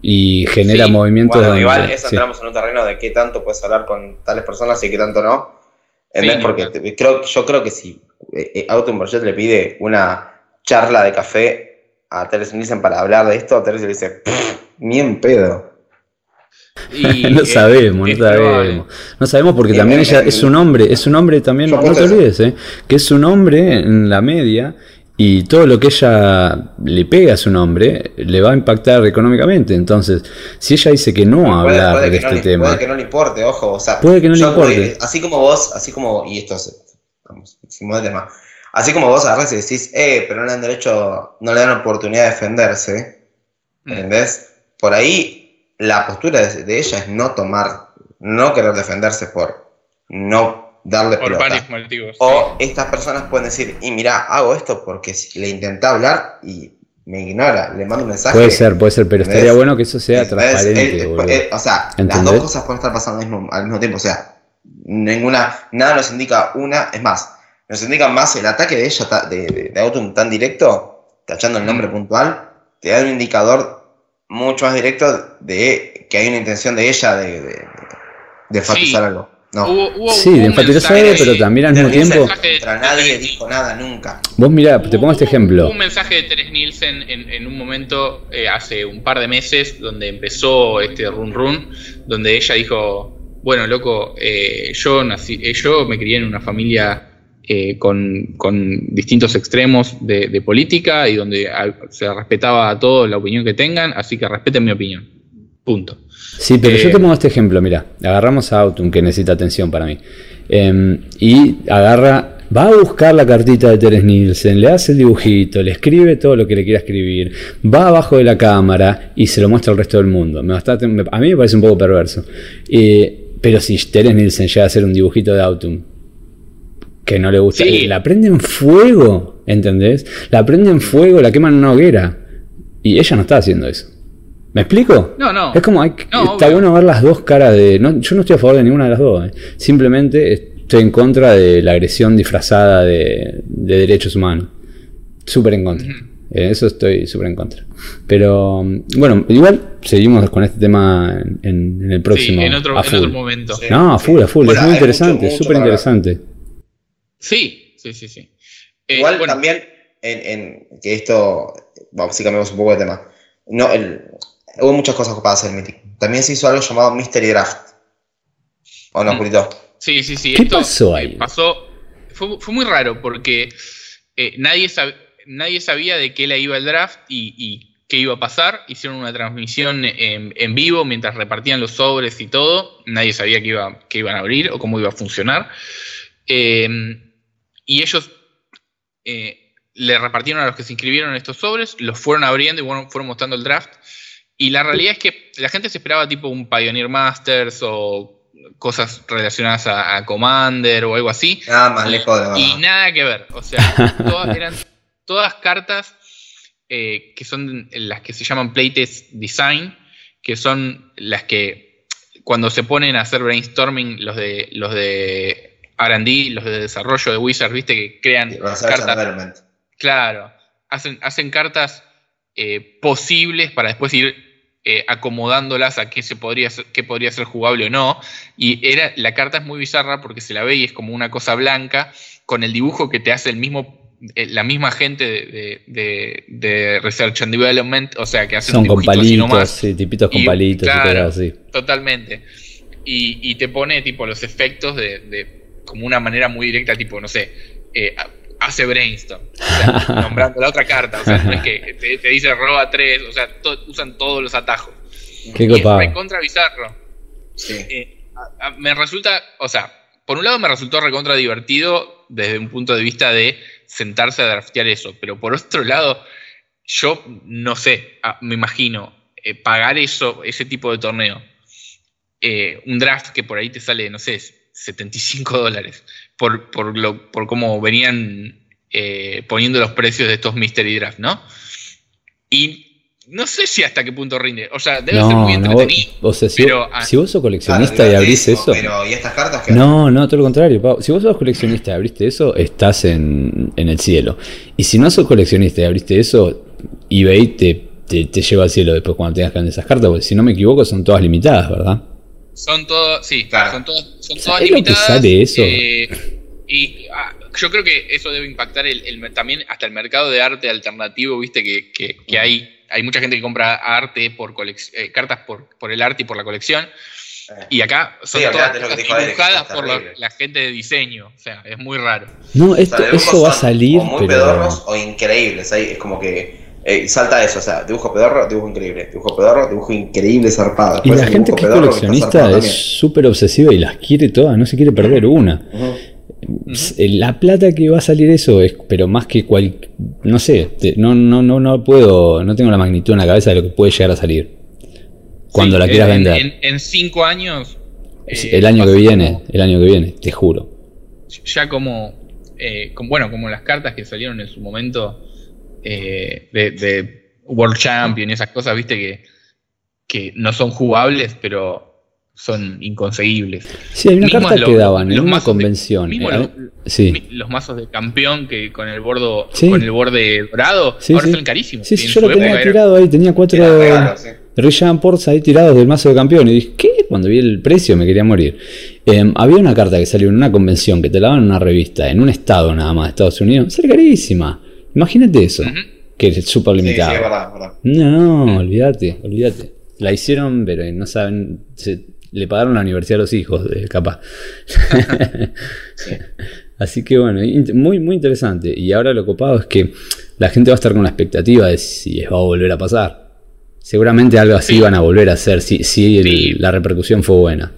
Y genera movimientos. Bueno, igual eso entramos en un terreno de qué tanto puedes hablar con tales personas y qué tanto no. Porque creo, yo creo que si eh, eh, Auto le pide una charla de café a Teresa Nielsen para hablar de esto, Teresa le dice, ni en pedo. no sabemos, no sabemos. No sabemos porque también ella es un hombre, es un hombre también, no te olvides, eh, que es un hombre en la media y todo lo que ella le pega a su nombre le va a impactar económicamente. Entonces, si ella dice que no habla de este tema. Puede que no le importe, ojo. O sea, puede que no le importe. así como vos, así como, y esto es, vamos, de tema. Así como vos agarrás y decís, eh, pero no le dan derecho, no le dan oportunidad de defenderse. Mm. ¿Entendés? Por ahí la postura de ella es no tomar, no querer defenderse por no darle Por O estas personas pueden decir, y mira, hago esto porque le intenté hablar y me ignora, le mando un mensaje. Puede ser, puede ser, pero estaría bueno que eso sea transparente. o sea, las dos cosas pueden estar pasando al mismo, tiempo. O sea, ninguna, nada nos indica una, es más, nos indica más el ataque de ella, de, de, Autumn tan directo, tachando el nombre puntual, te da un indicador mucho más directo de que hay una intención de ella de, de, de algo. No. sí, de enfatizar pero también al mismo tiempo. nadie dijo nada nunca. Vos mirá, te pongo este ejemplo. Hubo un mensaje de Teres Nielsen en, un momento, eh, hace un par de meses, donde empezó este run run, donde ella dijo: Bueno, loco, eh, yo, nací, eh, yo me crié en una familia con, distintos extremos de, política y donde se respetaba a todos la opinión que tengan, así que respeten mi opinión. Punto. Sí, pero yo te pongo este ejemplo, mira, agarramos a Autumn, que necesita atención para mí, em, y agarra, va a buscar la cartita de Teres Nielsen, le hace el dibujito, le escribe todo lo que le quiera escribir, va abajo de la cámara y se lo muestra al resto del mundo. Me a mí me parece un poco perverso. pero si Teres Nielsen llega a hacer un dibujito de Autumn, que no le gusta, la prende en fuego, ¿entendés? La prende en fuego, la queman en una hoguera. Y ella no está haciendo eso. ¿Me explico? No, no. Es como, hay, está bueno ver las dos caras de... yo no estoy a favor de ninguna de las dos. Eh. Simplemente estoy en contra de la agresión disfrazada de, derechos humanos. Súper en contra. Eh, eso estoy súper en contra. Pero bueno, igual seguimos con este tema en, el próximo. Sí, en otro, momento. no, a full, a full. es muy interesante, súper interesante. Sí, sí, sí, sí. Eh, igual también, en, que esto, vamos, si cambiamos un poco de tema. No, el, hubo muchas cosas ocupadas en el Mythic. También se hizo algo llamado Mystery Draft. ¿O no, Julito? Mm. Sí, sí, sí. ¿Qué pasó ahí? Pasó, fue, muy raro porque eh, nadie, nadie sabía de qué le iba el draft y, qué iba a pasar. Hicieron una transmisión en, vivo mientras repartían los sobres y todo. Nadie sabía qué, iba, qué iban a abrir o cómo iba a funcionar. Em, y ellos eh, le repartieron a los que se inscribieron en estos sobres, los fueron abriendo y fueron mostrando el draft. Y la realidad es que la gente se esperaba tipo un Pioneer Masters o cosas relacionadas a, Commander o algo así. Nada más lejos de Y nada que ver. O sea, eran todas cartas eh, que son las que se llaman Playtest Design, que son las que cuando se ponen a hacer brainstorming los de los de R&D, los de desarrollo de Wizards, viste que crean cartas. Claro, hacen, hacen cartas eh, posibles para después ir eh, acomodándolas a qué, se podría ser, qué podría ser jugable o no. Y era, la carta es muy bizarra porque se la ve y es como una cosa blanca con el dibujo que te hace el mismo, eh, la misma gente de, Research and Development, o sea, que hacen Son con palitos, sí, tipitos con palitos así. Totalmente. Y, te pone tipo los efectos de, como una manera muy directa, tipo, no sé, eh, hace brainstorm, nombrando la otra carta, o sea, no es que te, dice roba 3, o sea, usan todos los atajos. Qué contra bizarro. Sí. Eh, me resulta, o sea, por un lado me resultó recontra divertido desde un punto de vista de sentarse a draftear eso, pero por otro lado, yo no sé, me imagino eh, pagar eso, ese tipo de torneo, eh, un draft que por ahí te sale, no sé, 75 dólares, por, por, lo, por cómo venían eh, poniendo los precios de estos Mystery Draft, ¿no? Y no sé si hasta qué punto rinde. O sea, debe ser muy entretenido. o sea, si, vos, si, vos sos coleccionista y abrís eso. Pero, ¿y estas cartas No, no, todo lo contrario. Si vos sos coleccionista y abriste eso, estás en, en, el cielo. Y si no sos coleccionista y abriste eso, eBay te, te, lleva al cielo después cuando tengas que vender esas cartas. Porque si no me equivoco, son todas limitadas, ¿verdad? Son todas, sí, son, todas, son todas limitadas. sale eso? Eh, y ah, yo creo que eso debe impactar el, también hasta el mercado de arte alternativo, viste, que, que, que hay hay mucha gente que compra arte por eh, cartas por, por, el arte y por la colección. Y acá son todas dibujadas por la, gente de diseño. O sea, es muy raro. No, esto, eso va a salir. O muy pedorros o increíbles. Ahí es como que eh, salta eso. O sea, dibujo pedorro, dibujo increíble. Dibujo pedorro, dibujo increíble, zarpado. y la gente que es coleccionista es súper obsesiva y las quiere todas, no se quiere perder una. La plata que va a salir eso es, pero más que cual, no sé, no, no, no, no puedo, no tengo la magnitud en la cabeza de lo que puede llegar a salir cuando la quieras vender. En, cinco años. el año que viene, el año que viene, te juro. Ya como, eh, bueno, como las cartas que salieron en su momento eh, de, World Champion y esas cosas, viste que, que no son jugables, pero son inconseguibles. Sí, hay una carta que daban en una convención. Eh, sí. Los mazos de campeón que con el bordo, con el borde dorado, ahora son carísimos. Sí, yo lo tenía tirado ahí, tenía cuatro Richard Ports ahí tirados del mazo de campeón. Y dije, ¿qué? Cuando vi el precio me quería morir. Em, había una carta que salió en una convención que te la daban en una revista, en un estado nada más de Estados Unidos. Sale carísima. Imagínate eso. Que es súper limitado. No, olvídate, olvídate. La hicieron, pero no saben le pagaron la universidad a los hijos, de capaz. Así que bueno, muy, muy interesante. Y ahora lo copado es que la gente va a estar con la expectativa de si va a volver a pasar. Seguramente algo así van a volver a hacer si, si la repercusión fue buena.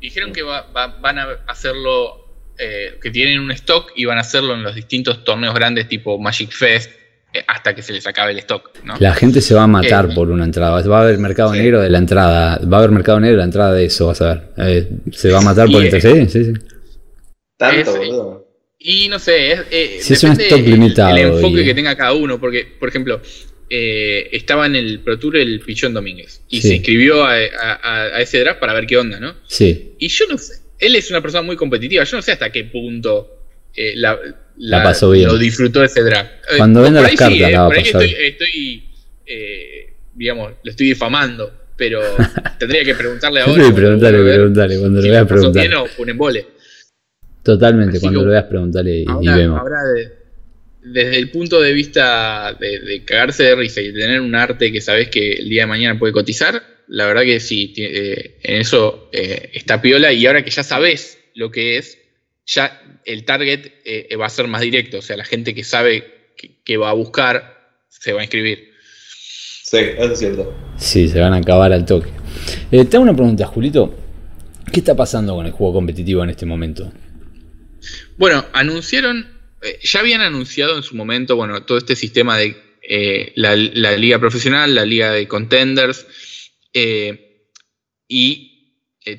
Dijeron que van a hacerlo, eh, que tienen un stock y van a hacerlo en los distintos torneos grandes tipo Magic Fest, eh, hasta que se les acabe el stock. La gente se va a matar eh, por una entrada. Va a haber mercado negro de la entrada. Va a haber mercado negro de la entrada de eso, vas a ver. Eh, se va a matar por entre sí, sí, sí. Tanto, boludo. Y no sé, es, si es un stock limitado. El enfoque que tenga cada uno, porque, por ejemplo, estaba en el Pro Tour el Pichón Domínguez y se inscribió a, a, ese draft para ver qué onda, ¿no? Sí. Y yo no sé, él es una persona muy competitiva, yo no sé hasta qué punto la, la, pasó bien. Lo disfrutó ese drag. Cuando venda las cartas, la va a pasar. Estoy, estoy eh, digamos, lo estoy difamando, pero tendría que preguntarle ahora. Sí, preguntarle, preguntarle, cuando lo veas preguntar. o un embole. Totalmente, cuando lo veas preguntarle y, vemos. Ahora desde el punto de vista de, cagarse de risa y tener un arte que sabes que el día de mañana puede cotizar, la verdad que sí, eh, en eso eh, está piola y ahora que ya sabes lo que es, ya el target eh, va a ser más directo, o sea, la gente que sabe que, va a buscar se va a inscribir. Sí, eso es cierto. Sí, se van a acabar al toque. Eh, te hago una pregunta, Julito. ¿Qué está pasando con el juego competitivo en este momento? Bueno, anunciaron, eh, ya habían anunciado en su momento, bueno, todo este sistema de la, liga profesional, la liga de contenders y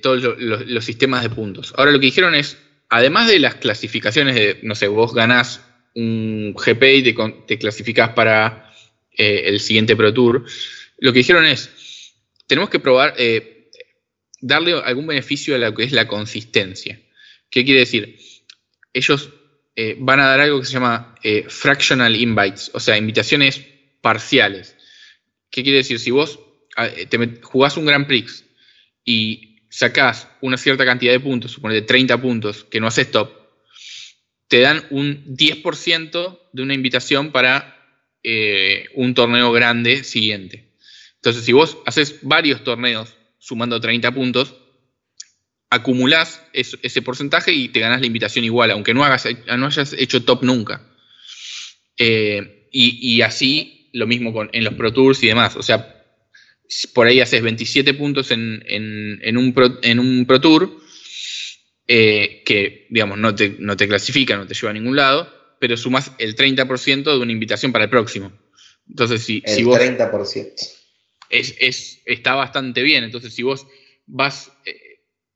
todos los sistemas de puntos. Ahora lo que dijeron es, además de las clasificaciones de, no sé, vos ganás un GP y te, te clasificás para eh, el siguiente Pro Tour, lo que dijeron es, tenemos que probar, eh, darle algún beneficio a lo que es la consistencia. ¿Qué quiere decir? Ellos eh, van a dar algo que se llama fractional invites, o sea, invitaciones parciales. ¿Qué quiere decir? Si vos te jugás un Grand Prix y sacás una cierta cantidad de puntos, suponete 30 puntos, que no haces top, te dan un 10% de una invitación para eh, un torneo grande siguiente. Entonces, si vos haces varios torneos sumando 30 puntos, acumulás ese porcentaje y te ganas la invitación igual, aunque no, hagas, no hayas hecho top nunca. Eh, y, así lo mismo con, en los Pro Tours y demás. O sea, por ahí haces 27 puntos en, un, pro, en un Pro Tour, eh, que digamos no te, no te clasifica, no te lleva a ningún lado, pero sumas el 30% de una invitación para el próximo. Entonces, si, el si vos. 30%. Es, es, está bastante bien. Entonces, si vos vas. Eh,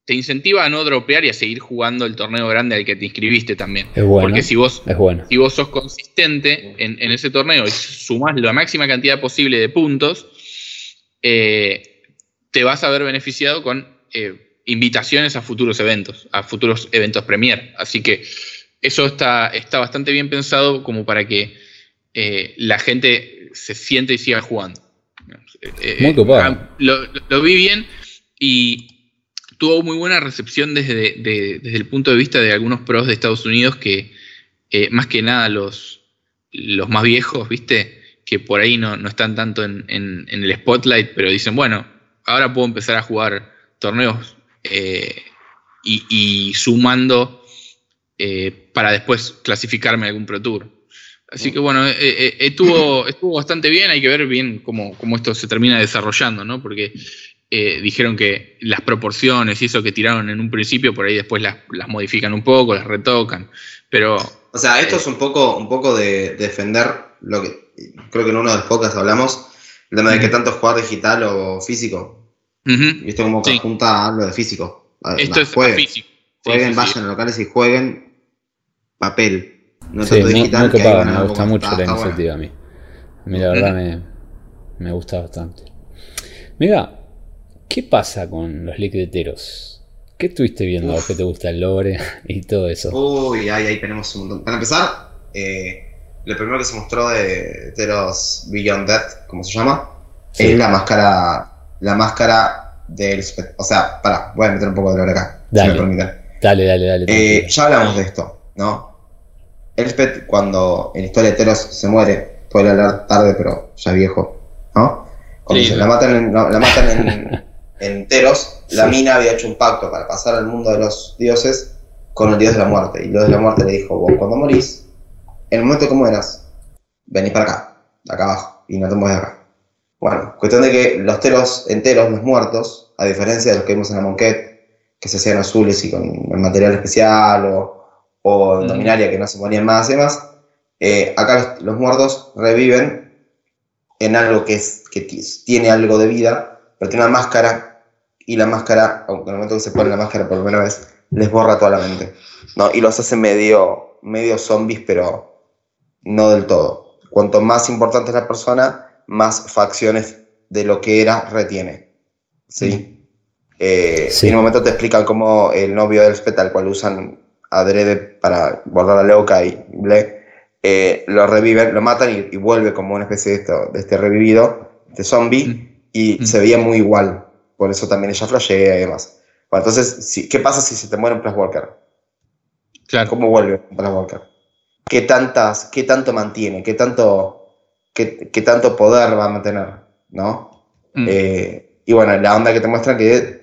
te incentiva a no dropear y a seguir jugando el torneo grande al que te inscribiste también. Es bueno. Porque si vos, es bueno. si vos sos consistente en, en, ese torneo y sumás la máxima cantidad posible de puntos, eh, te vas a ver beneficiado con eh, invitaciones a futuros eventos, a futuros eventos Premier. Así que eso está, está bastante bien pensado como para que eh, la gente se siente y siga jugando. Muy copado. Lo, lo, vi bien y tuvo muy buena recepción desde, de, desde, el punto de vista de algunos pros de Estados Unidos que, más que nada los, los más viejos, ¿viste? Que por ahí no, no están tanto en, en, en, el spotlight, pero dicen, bueno, ahora puedo empezar a jugar torneos eh, y, y, sumando eh, para después clasificarme a algún Pro Tour. Así que bueno, eh, estuvo, estuvo bastante bien, hay que ver bien cómo, cómo esto se termina desarrollando, ¿no? Porque dijeron que las proporciones y eso que tiraron en un principio, por ahí después las, las modifican un poco, las retocan, pero... O sea, esto es un poco, un poco de, defender lo que creo que en uno de los podcasts hablamos, el tema de que tanto jugar digital o físico. Uh -huh. Viste como que Sí. junta algo de físico. Esto es jueguen, físico. Jueguen, sí, sí. vayan a locales y jueguen papel. No Sí, tanto digital. que a me gusta mucho está, la está bueno. iniciativa a mí. A mí la verdad me, me gusta bastante. Mira, ¿qué pasa con los liqueteros? ¿Qué estuviste viendo? ¿Qué te gusta el lore y todo eso? Uy, ahí, ahí tenemos un montón. Para empezar, eh, lo primero que se mostró de Teros Beyond Death, como se llama, Sí. es la máscara, la máscara del O sea, pará, voy a meter un poco de lore acá, Dale. si me permiten. Dale, dale, dale. Eh, ya hablamos de esto, ¿no? Elspeth, cuando en Historia de Teros se muere, puede hablar tarde, pero ya viejo, ¿no? Cuando Sí, se sí. la matan en, la matan en, en Teros, la Sí. mina había hecho un pacto para pasar al mundo de los dioses con el dios de la muerte. Y el dios de la muerte le dijo: Vos, cuando morís, en el momento que mueras, venís para acá, de acá abajo, y no te mueves de acá. Bueno, cuestión de que los teros enteros, los muertos, a diferencia de los que vimos en la Monquette, que se hacían azules y con material especial, o, o en Mm. Dominaria que no se morían más y demás, eh, acá los, los muertos reviven en algo que, es, que ti- tiene algo de vida, pero tiene una máscara, y la máscara, aunque en el momento que se pone la máscara por primera vez, les borra toda la mente. ¿no? Y los hace medio, medio zombies, pero no del todo. Cuanto más importante es la persona, más facciones de lo que era retiene. ¿Sí? Eh, Sí. En un momento te explican cómo el novio del Spet, al cual usan adrede para borrar a loca y ble, eh, lo reviven, lo matan y, y vuelve como una especie de, esto, de este revivido, de zombie, Mm. y Mm. se veía muy igual. Por eso también ella flashea y demás. Bueno, entonces, ¿qué pasa si se te muere un Walker? Claro. ¿Cómo vuelve un Walker? ¿Qué, tantas, ¿Qué tanto mantiene? ¿Qué tanto, qué, qué tanto poder va a mantener? ¿No? Mm. Eh, y bueno, la onda que te muestra que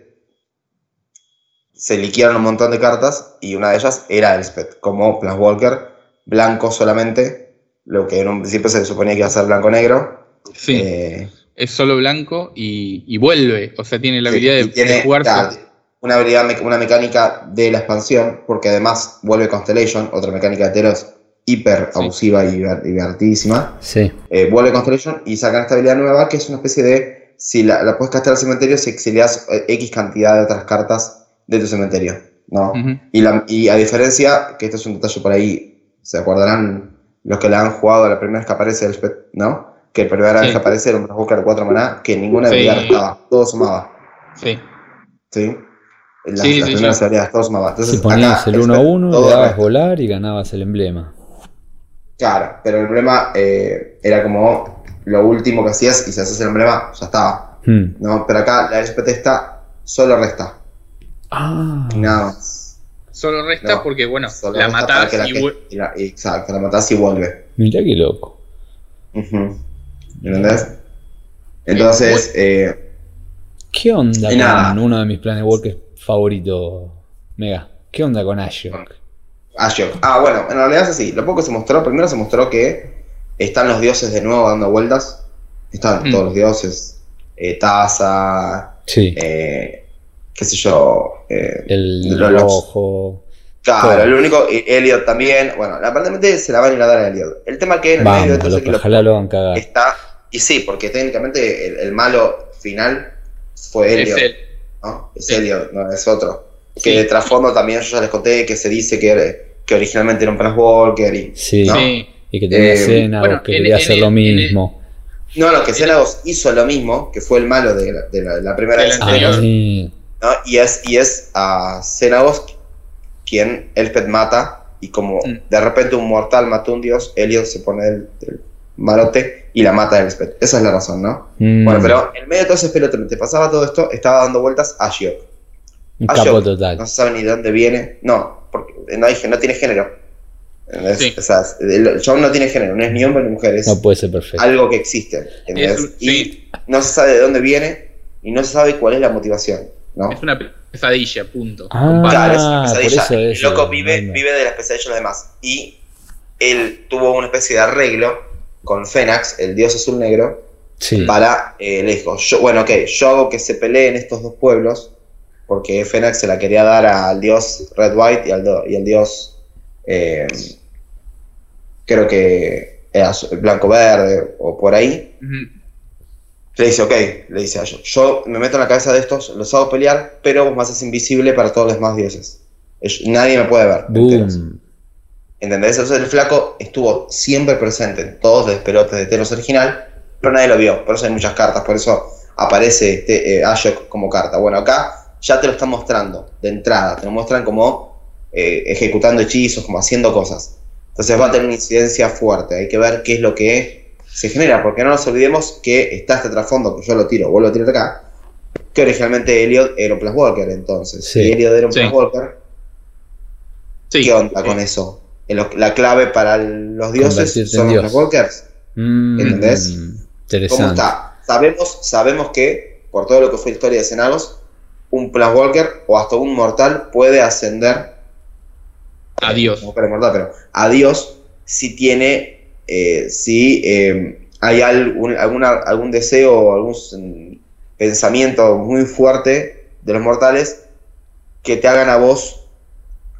se liquidaron un montón de cartas y una de ellas era Elspeth, como Plus Walker, blanco solamente, lo que en un principio se suponía que iba a ser blanco-negro. sí. Eh, es solo blanco y, y vuelve. O sea, tiene la Sí, habilidad de, tiene, de claro, una habilidad, una mecánica de la expansión, porque además vuelve Constellation, otra mecánica de Teros hiper Sí. abusiva y diver- divertidísima. Sí, Eh, vuelve Constellation y sacan esta habilidad nueva que es una especie de, si la, la puedes castar al cementerio, si exilias eh, X cantidad de otras cartas de tu cementerio. ¿no? Y, la- y a diferencia, que esto es un detalle por ahí, se acordarán los que la han jugado a la primera vez que aparece el Spet, ¿no? Que la primera vez que aparece era un Walker de 4 maná, que ninguna Sí. habilidad estaba, todo sumaba. Sí. ¿sí? Las, Sí, las sí, primeras sí. habilidades, todos sumaban. Entonces, si ponías acá, el 1 a 1, todo le dabas resta. volar y ganabas el emblema. Claro, pero el emblema eh, era como lo último que hacías y si haces el emblema, ya estaba. Hmm. ¿no? Pero acá la SPT está, solo resta, Ah, y nada más. Solo resta No, porque, bueno, la matás la y y la- Exacto, la matás y vuelve. mirá qué loco. Ujú. ¿Entendés? Entonces, eh, ¿Qué onda Y nada. con uno de mis planes walkers favorito, Mega? ¿Qué onda con Ashok? Ashok. Ah, bueno, en realidad es así. Lo poco que se mostró, primero se mostró que están los dioses de nuevo dando vueltas. Están Mm. todos los dioses. Eh, Taza, Sí, eh, qué sé yo. eh, el los- rojo. Claro, Todo. el único, Elliot también. Bueno, aparentemente se la van a ir a dar a Elliot. El tema que en el medio de Vamos, todo lo es que ojalá lo cagar. está. Y sí, porque técnicamente el, el malo final fue Es Elliot. él. ¿no? Es Sí. Elliot, no es otro. Sí. Que de trasfondo también yo ya les conté que se dice que, que originalmente era un Plash Walker y. Sí, ¿no? Sí. y que tenía Eh, escena bueno, que en- quería en hacer lo en el- mismo. No, no, que Xenagos hizo lo mismo, que fue el malo de la, de la- la primera Del vez. anterior. Ah, sí. ¿no? Y es, y es a Xenagos quien Elspeth mata, y como Mm. de repente un mortal mata a un dios, Elliot se pone el, el malote y la mata a Elspeth. Esa es la razón, ¿no? Mm, Bueno, pero en medio de todo ese pelote, mientras pasaba todo esto, estaba dando vueltas a Shiok. un Ashok, capo total. No se sabe ni de dónde viene. No, porque no, dije, no tiene género. ¿Entendés? Sí. O sea, el, chabón no tiene género, no es ni hombre ni mujer, es No puede ser perfecto. algo que existe. ¿entendés? Es y sí. no se sabe de dónde viene y no se sabe cuál es la motivación. ¿no? Es una pesadilla, punto. Ah. Claro, es una por pesadilla. eso el loco vive, vive de las pesadillas de los demás. Y él tuvo una especie de arreglo con Fenax, el dios azul negro, Sí. para, eh, le dijo, yo, bueno, ok, yo hago que se peleen estos dos pueblos, porque Fenax se la quería dar al dios Red White y al, do- y al dios, eh, creo que era blanco verde o por ahí. Le dice, ok, le dice a yo me meto en la cabeza de estos, los hago pelear, pero vos me haces invisible para todos los demás dioses. Ellos- nadie me puede ver. ¿Entendés? Entonces el flaco estuvo siempre presente en todos los pelotes de Telos original, pero nadie lo vio. Por eso hay muchas cartas, por eso aparece este, eh, Ashok como carta. Bueno, acá ya te lo están mostrando de entrada, te lo muestran como eh, ejecutando hechizos, como haciendo cosas. Entonces va a tener una incidencia fuerte. Hay que ver qué es lo que se genera, porque no nos olvidemos que está este trasfondo, que yo lo tiro, vuelvo a tirar acá, que originalmente Elliot era un Plus Walker, entonces. Sí. Si Elliot era un Sí. Plus Walker, Sí. ¿Qué onda con eso? La clave para los dioses son los dios. Black Walkers. Mm, ¿Entendés? Interesante. ¿Cómo está? Sabemos, sabemos que, por todo lo que fue historia de Cenagos, un Plus Walker o hasta un mortal puede ascender. No para mortal, pero a Dios si tiene. eh, si eh, hay algún, alguna, algún deseo o algún pensamiento muy fuerte de los mortales que te hagan a vos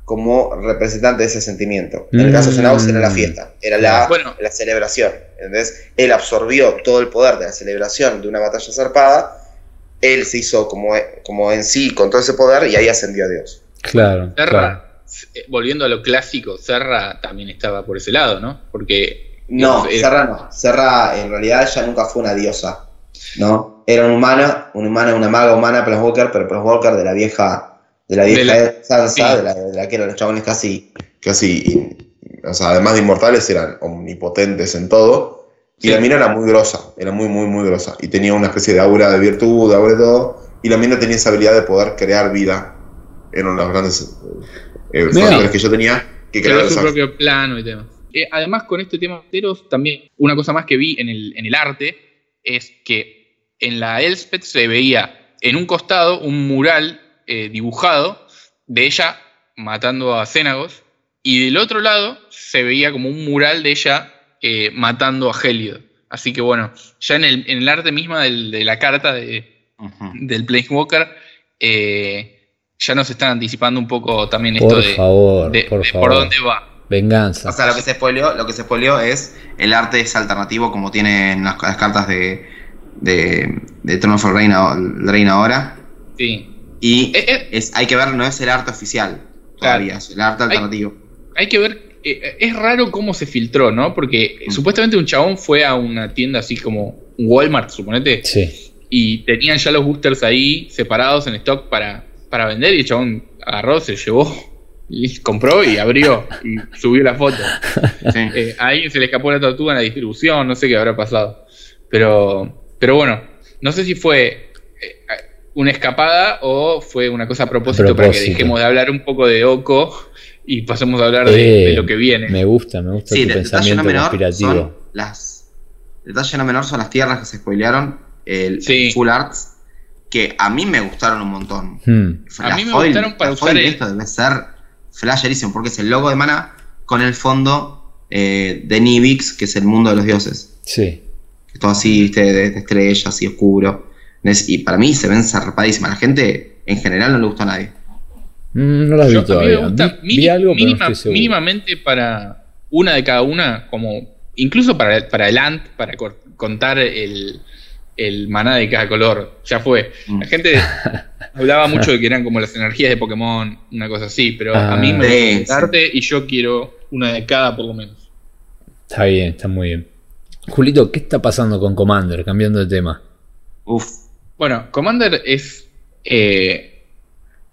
como representante de ese sentimiento. En el caso de Cenagos era la Mm. fiesta, era la, Bueno. la celebración. ¿entendés? Él absorbió todo el poder de la celebración de una batalla zarpada, él se hizo como, como en sí con todo ese poder y ahí ascendió a Dios. Claro. Serra, eh, volviendo a lo clásico, Serra también estaba por ese lado, ¿no? Porque. No, Serra no. Serra en realidad ella nunca fue una diosa. ¿No? Era una humana, una humana, una maga humana, Plus Walker, pero Plus Walker de la vieja, de la vieja De la- Sansa, sí. de, la, de la que eran los chabones casi, casi, in- o sea, además de inmortales, eran omnipotentes en todo. Y la mina era muy grosa, era muy, muy, muy grosa. Y tenía una especie de aura de virtud, de aura de todo. Y la mina tenía esa habilidad de poder crear vida. Era uno de los grandes eh, Mira. factores que yo tenía. Que crear su propio plano y demás. Eh, además, con este tema de Teros, también una cosa más que vi en el, en el arte es que en la Elspeth se veía en un costado un mural eh, dibujado de ella matando a Cénagos y del otro lado se veía como un mural de ella eh, matando a Heliod. Así que bueno, ya en el, en el arte misma del- de la carta de, Ujú. del Planeswalker eh, ya nos están anticipando un poco también esto Por de, favor, de- por de favor. por dónde va. Venganza. O sea, lo que se spoileó, lo que se spoileó es el arte es alternativo como tienen las, las cartas de, de, de Throne of Reign, Reign ahora. Sí. Y Eh, eh, es, hay que ver, no es el arte oficial todavía, es el arte alternativo. hay que ver, es raro cómo se filtró, ¿no? Porque Mm. supuestamente un chabón fue a una tienda así como Walmart, suponete, Sí. y tenían ya los boosters ahí separados en stock para, para vender, y el chabón agarró, se llevó, y compró y abrió, y subió la foto. Sí. Eh, ahí se le escapó la tortuga en la distribución, no sé qué habrá pasado. Pero, pero bueno, no sé si fue eh, una escapada o fue una cosa a propósito, A para que propósito. dejemos de hablar un poco de Oko y pasemos a hablar de, Eh, de lo que viene. Me gusta, me gusta Sí, tu pensamiento no menor conspirativo. son las. Detalle no menor son las tierras que se spoilearon. El Sí. Full Arts. que a mí me gustaron un montón. Hmm. A mí me foil- gustaron para usar foil el- Esto debe ser flasherísimo, porque es el logo de Mana con el fondo eh, de Nibix, que es el mundo de los dioses. Sí. Todo así, viste, de, de estrellas, así oscuro. Y para mí se ven zarpadísimas. La gente en general no le gusta a nadie. Mm, no la vi Yo- a mí me todavía. gusta vi, algo, pero no mínima- estoy mínimamente para una de cada una, como incluso para, para el ANT, para contar el, el maná de cada color. Ya fue. Mm. La gente hablaba mucho de que eran como las energías de Pokémon, una cosa así, pero a Ah. mí me Sí, gusta arte y yo quiero una de cada por lo menos. Está bien, está muy bien. Julito, ¿qué está pasando con Commander? Cambiando de tema. Uf. Bueno, Commander es eh,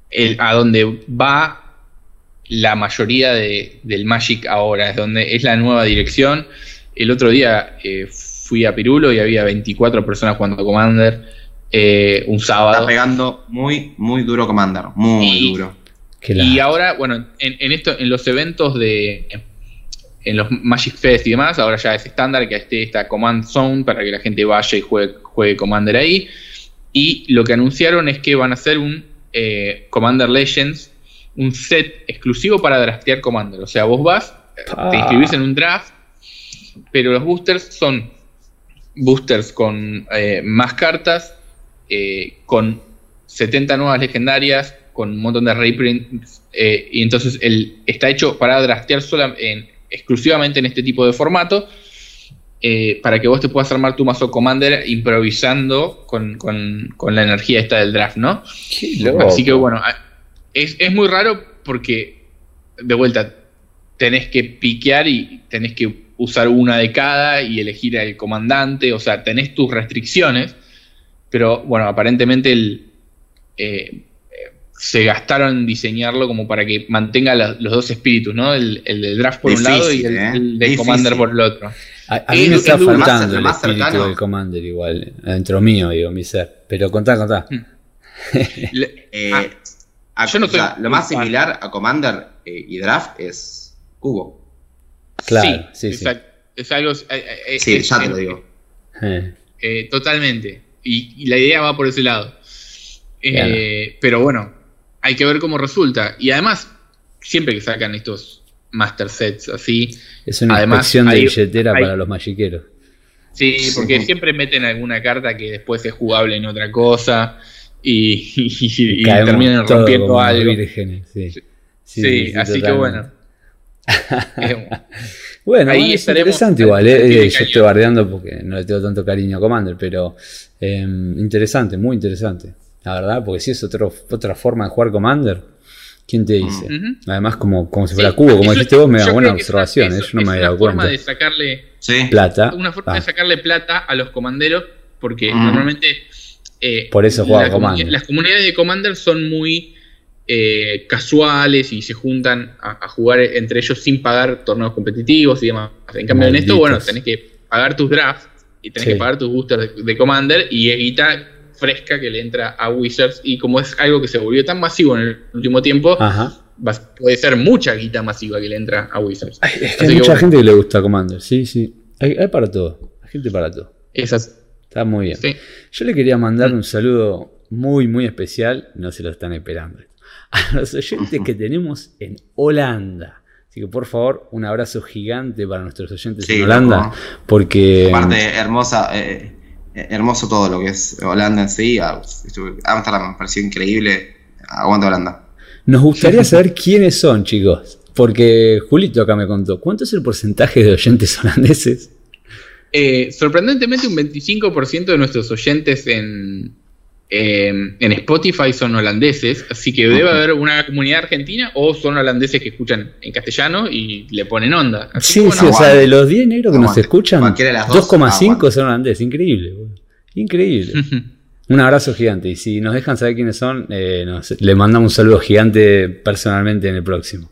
el, a donde va la mayoría de- del Magic ahora, es donde es la nueva dirección. El otro día eh, fui a Pirulo y había 24 personas jugando Commander eh, un Está sábado. pegando muy, muy duro Commander. Muy Y- duro. Y ahora, bueno, en, en esto, en los eventos de. En los Magic Fest y demás, ahora ya es estándar que esté esta Command Zone para que la gente vaya y juegue, juegue Commander ahí. Y lo que anunciaron es que van a hacer un eh, Commander Legends, un set exclusivo para draftear Commander. O sea, vos vas, te inscribís en un draft, pero los boosters son boosters con eh, más cartas, eh, con 70 nuevas legendarias, con un montón de reprints, y entonces el, está hecho para draftear sola- en- exclusivamente en este tipo de formato, eh, para que vos te puedas armar tu mazo Commander improvisando con, con- con la energía esta del draft, ¿no? Así que bueno, a- es, es muy raro porque, de vuelta, tenés que piquear y tenés que usar una de cada y elegir al comandante, o sea, tenés tus restricciones, pero bueno, aparentemente el, eh, eh, se gastaron en diseñarlo como para que mantenga los dos espíritus, ¿no? El, el del draft por un lado y el, ¿eh? el de Difícil. Commander por el otro. A, a mí es- me está es más- faltando el espíritu del Commander igual, dentro mío, digo, mi ser. Pero contá, contá. Mm. Le- Eh, Ah, a- yo no o sea, lo más fan. similar a Commander eh, y Draft es Cubo. Claro, sí, sí. exacto. Es algo. eh, eh, Sí, es- ya te es- lo digo. Eh, Eh, totalmente. Y, y la idea va por ese lado. Eh, Pero bueno, hay que ver cómo resulta. Y además, siempre que sacan estos master sets así, Es una Además, inspección de hay- billetera hay- para los magiqueros. sí, porque siempre meten alguna carta que después es jugable en otra cosa y, y- terminan rompiendo algo. sí. Sí, Sí, sí, sí, así que bueno. Eh, Bueno, Ahí es interesante al- igual. eh, eh, yo cañón. estoy bardeando porque no le tengo tanto cariño a Commander, pero eh, interesante, muy interesante. La verdad, porque si es otro, otra forma de jugar Commander, ¿quién te dice? Además, como, como si fuera sí, cubo, como eso- dijiste vos, me da buena observación. es- eh, yo no es me había dado una forma cuenta. de sacarle Sí. Plata. una forma ah, de sacarle plata a los comanderos, porque Mm. normalmente. eh, Por eso juega la Commander. comuni- Las comunidades de Commander son muy eh, casuales y se juntan a, a jugar entre ellos sin pagar torneos competitivos y demás. En cambio, en esto, bueno, tenés que pagar tus drafts y tenés Sí. que pagar tus boosters de, de Commander y guita fresca que le entra a Wizards. Y como es algo que se volvió tan masivo en el último tiempo, Ajá. va- puede ser mucha guita masiva que le entra a Wizards. Ay, es que Así hay que mucha bueno. gente que le gusta Commander, sí, sí. Hay, hay para todo. Hay gente para todo. Esas, Está muy bien. sí. Yo le quería mandar un saludo muy, muy especial. No se lo están esperando. A los oyentes que tenemos en Holanda. Así que por favor, un abrazo gigante para nuestros oyentes Sí, en Holanda. loco. Porque Aparte, hermosa, eh, hermoso todo lo que es Holanda en sí. Ah, Amsterdam me pareció increíble. Aguanta Holanda. nos gustaría saber quiénes son, chicos. Porque Julito acá me contó. ¿Cuánto es el porcentaje de oyentes holandeses? Eh, sorprendentemente, un 25% de nuestros oyentes en, eh, en Spotify son holandeses, así que debe haber una comunidad argentina o son holandeses que escuchan en castellano y le ponen onda. Así Sí, sí, o sea, de los 10 negros que nos escuchan, Cualquiera de las dos, 2,5 aguante. son holandeses. Increíble, boludo. Increíble. Un abrazo gigante. Y si nos dejan saber quiénes son, eh, nos- le mandamos un saludo gigante personalmente en el próximo.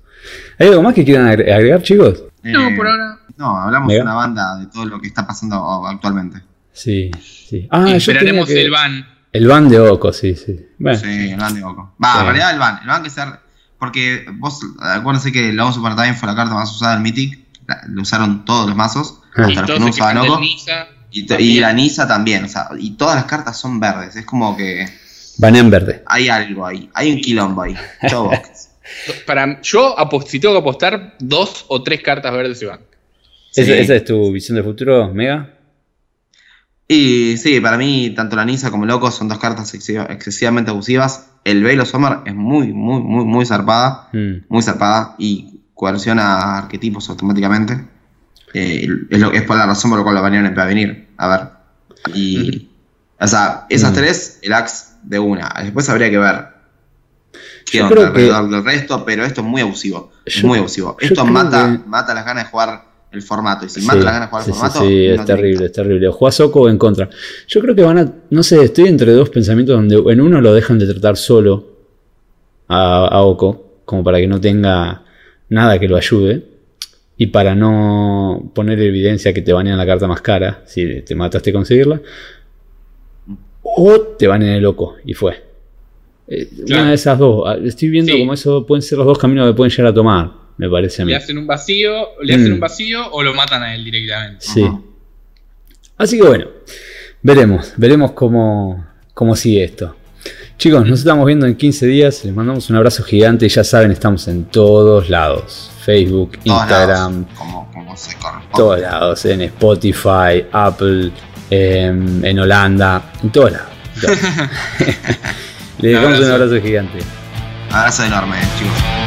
¿Hay algo más que quieran agre- agregar, chicos? no, Eh, por ahora. No, hablamos Mega. de una banda de todo lo que está pasando actualmente. Sí, sí. Ah, yo esperaremos tenía que- el ban. El van de Oco, sí, sí. Bueno, Sí, el van de Boco. Va, Sí. en realidad el van. El van que ser. Porque vos, acuérdense que la Oso Super Time fue la carta más usada del Mythic. La, lo usaron todos los mazos. Ah. Hasta los que no usaban Oco. Nisa. Y, to- y la Nisa también. O sea, y todas las cartas son verdes. Es como que. Banean verde. Hay algo ahí, hay un quilombo ahí. Para, yo, si tengo que apostar, dos o tres cartas verdes se van. ¿Esa, Sí. esa es tu visión de futuro, Mega? Y sí, para mí, tanto la Nisa como Loco son dos cartas excesiva- excesivamente abusivas. El Velo Summer es muy, muy, muy, muy zarpada. Mm. Muy zarpada y coerciona arquetipos automáticamente. Eh, es, lo, es por la razón por la cual la banearon en venir. A ver. Y. O sea, esas Mm. tres, el Axe de una. Después habría que ver qué Yo onda creo que- alrededor del resto, pero esto es muy abusivo. Yo- muy abusivo. Esto mata, que- mata las ganas de jugar el formato. Y si Sí, mata las ganas de jugar sí, el formato. sí, no es terrible, es terrible. O jugás Oco o en contra. Yo creo que van a. No sé, estoy entre dos pensamientos donde en uno lo dejan de tratar solo a, a Oco, como para que no tenga nada que lo ayude. Y para no poner evidencia que te banean la carta más cara, si te mataste a conseguirla. O te banean el Oco, y fue. Eh, Claro. Una de esas dos. Ah, Estoy viendo Sí. como eso pueden ser los dos caminos que pueden llegar a tomar, me parece a mí. Le hacen un vacío, le hacen Mm. un vacío o lo matan a él directamente. Sí. Ajá. Así que bueno, veremos, veremos cómo, cómo sigue esto. Chicos, nos estamos viendo en 15 días. Les mandamos un abrazo gigante. y Ya saben, estamos en todos lados: Facebook, Todos Instagram, lados, como, como se todos lados, en Spotify, Apple, em, en Holanda, en todos lados. en todos. Les dejamos un abrazo. abrazo gigante. Abrazo enorme, chicos.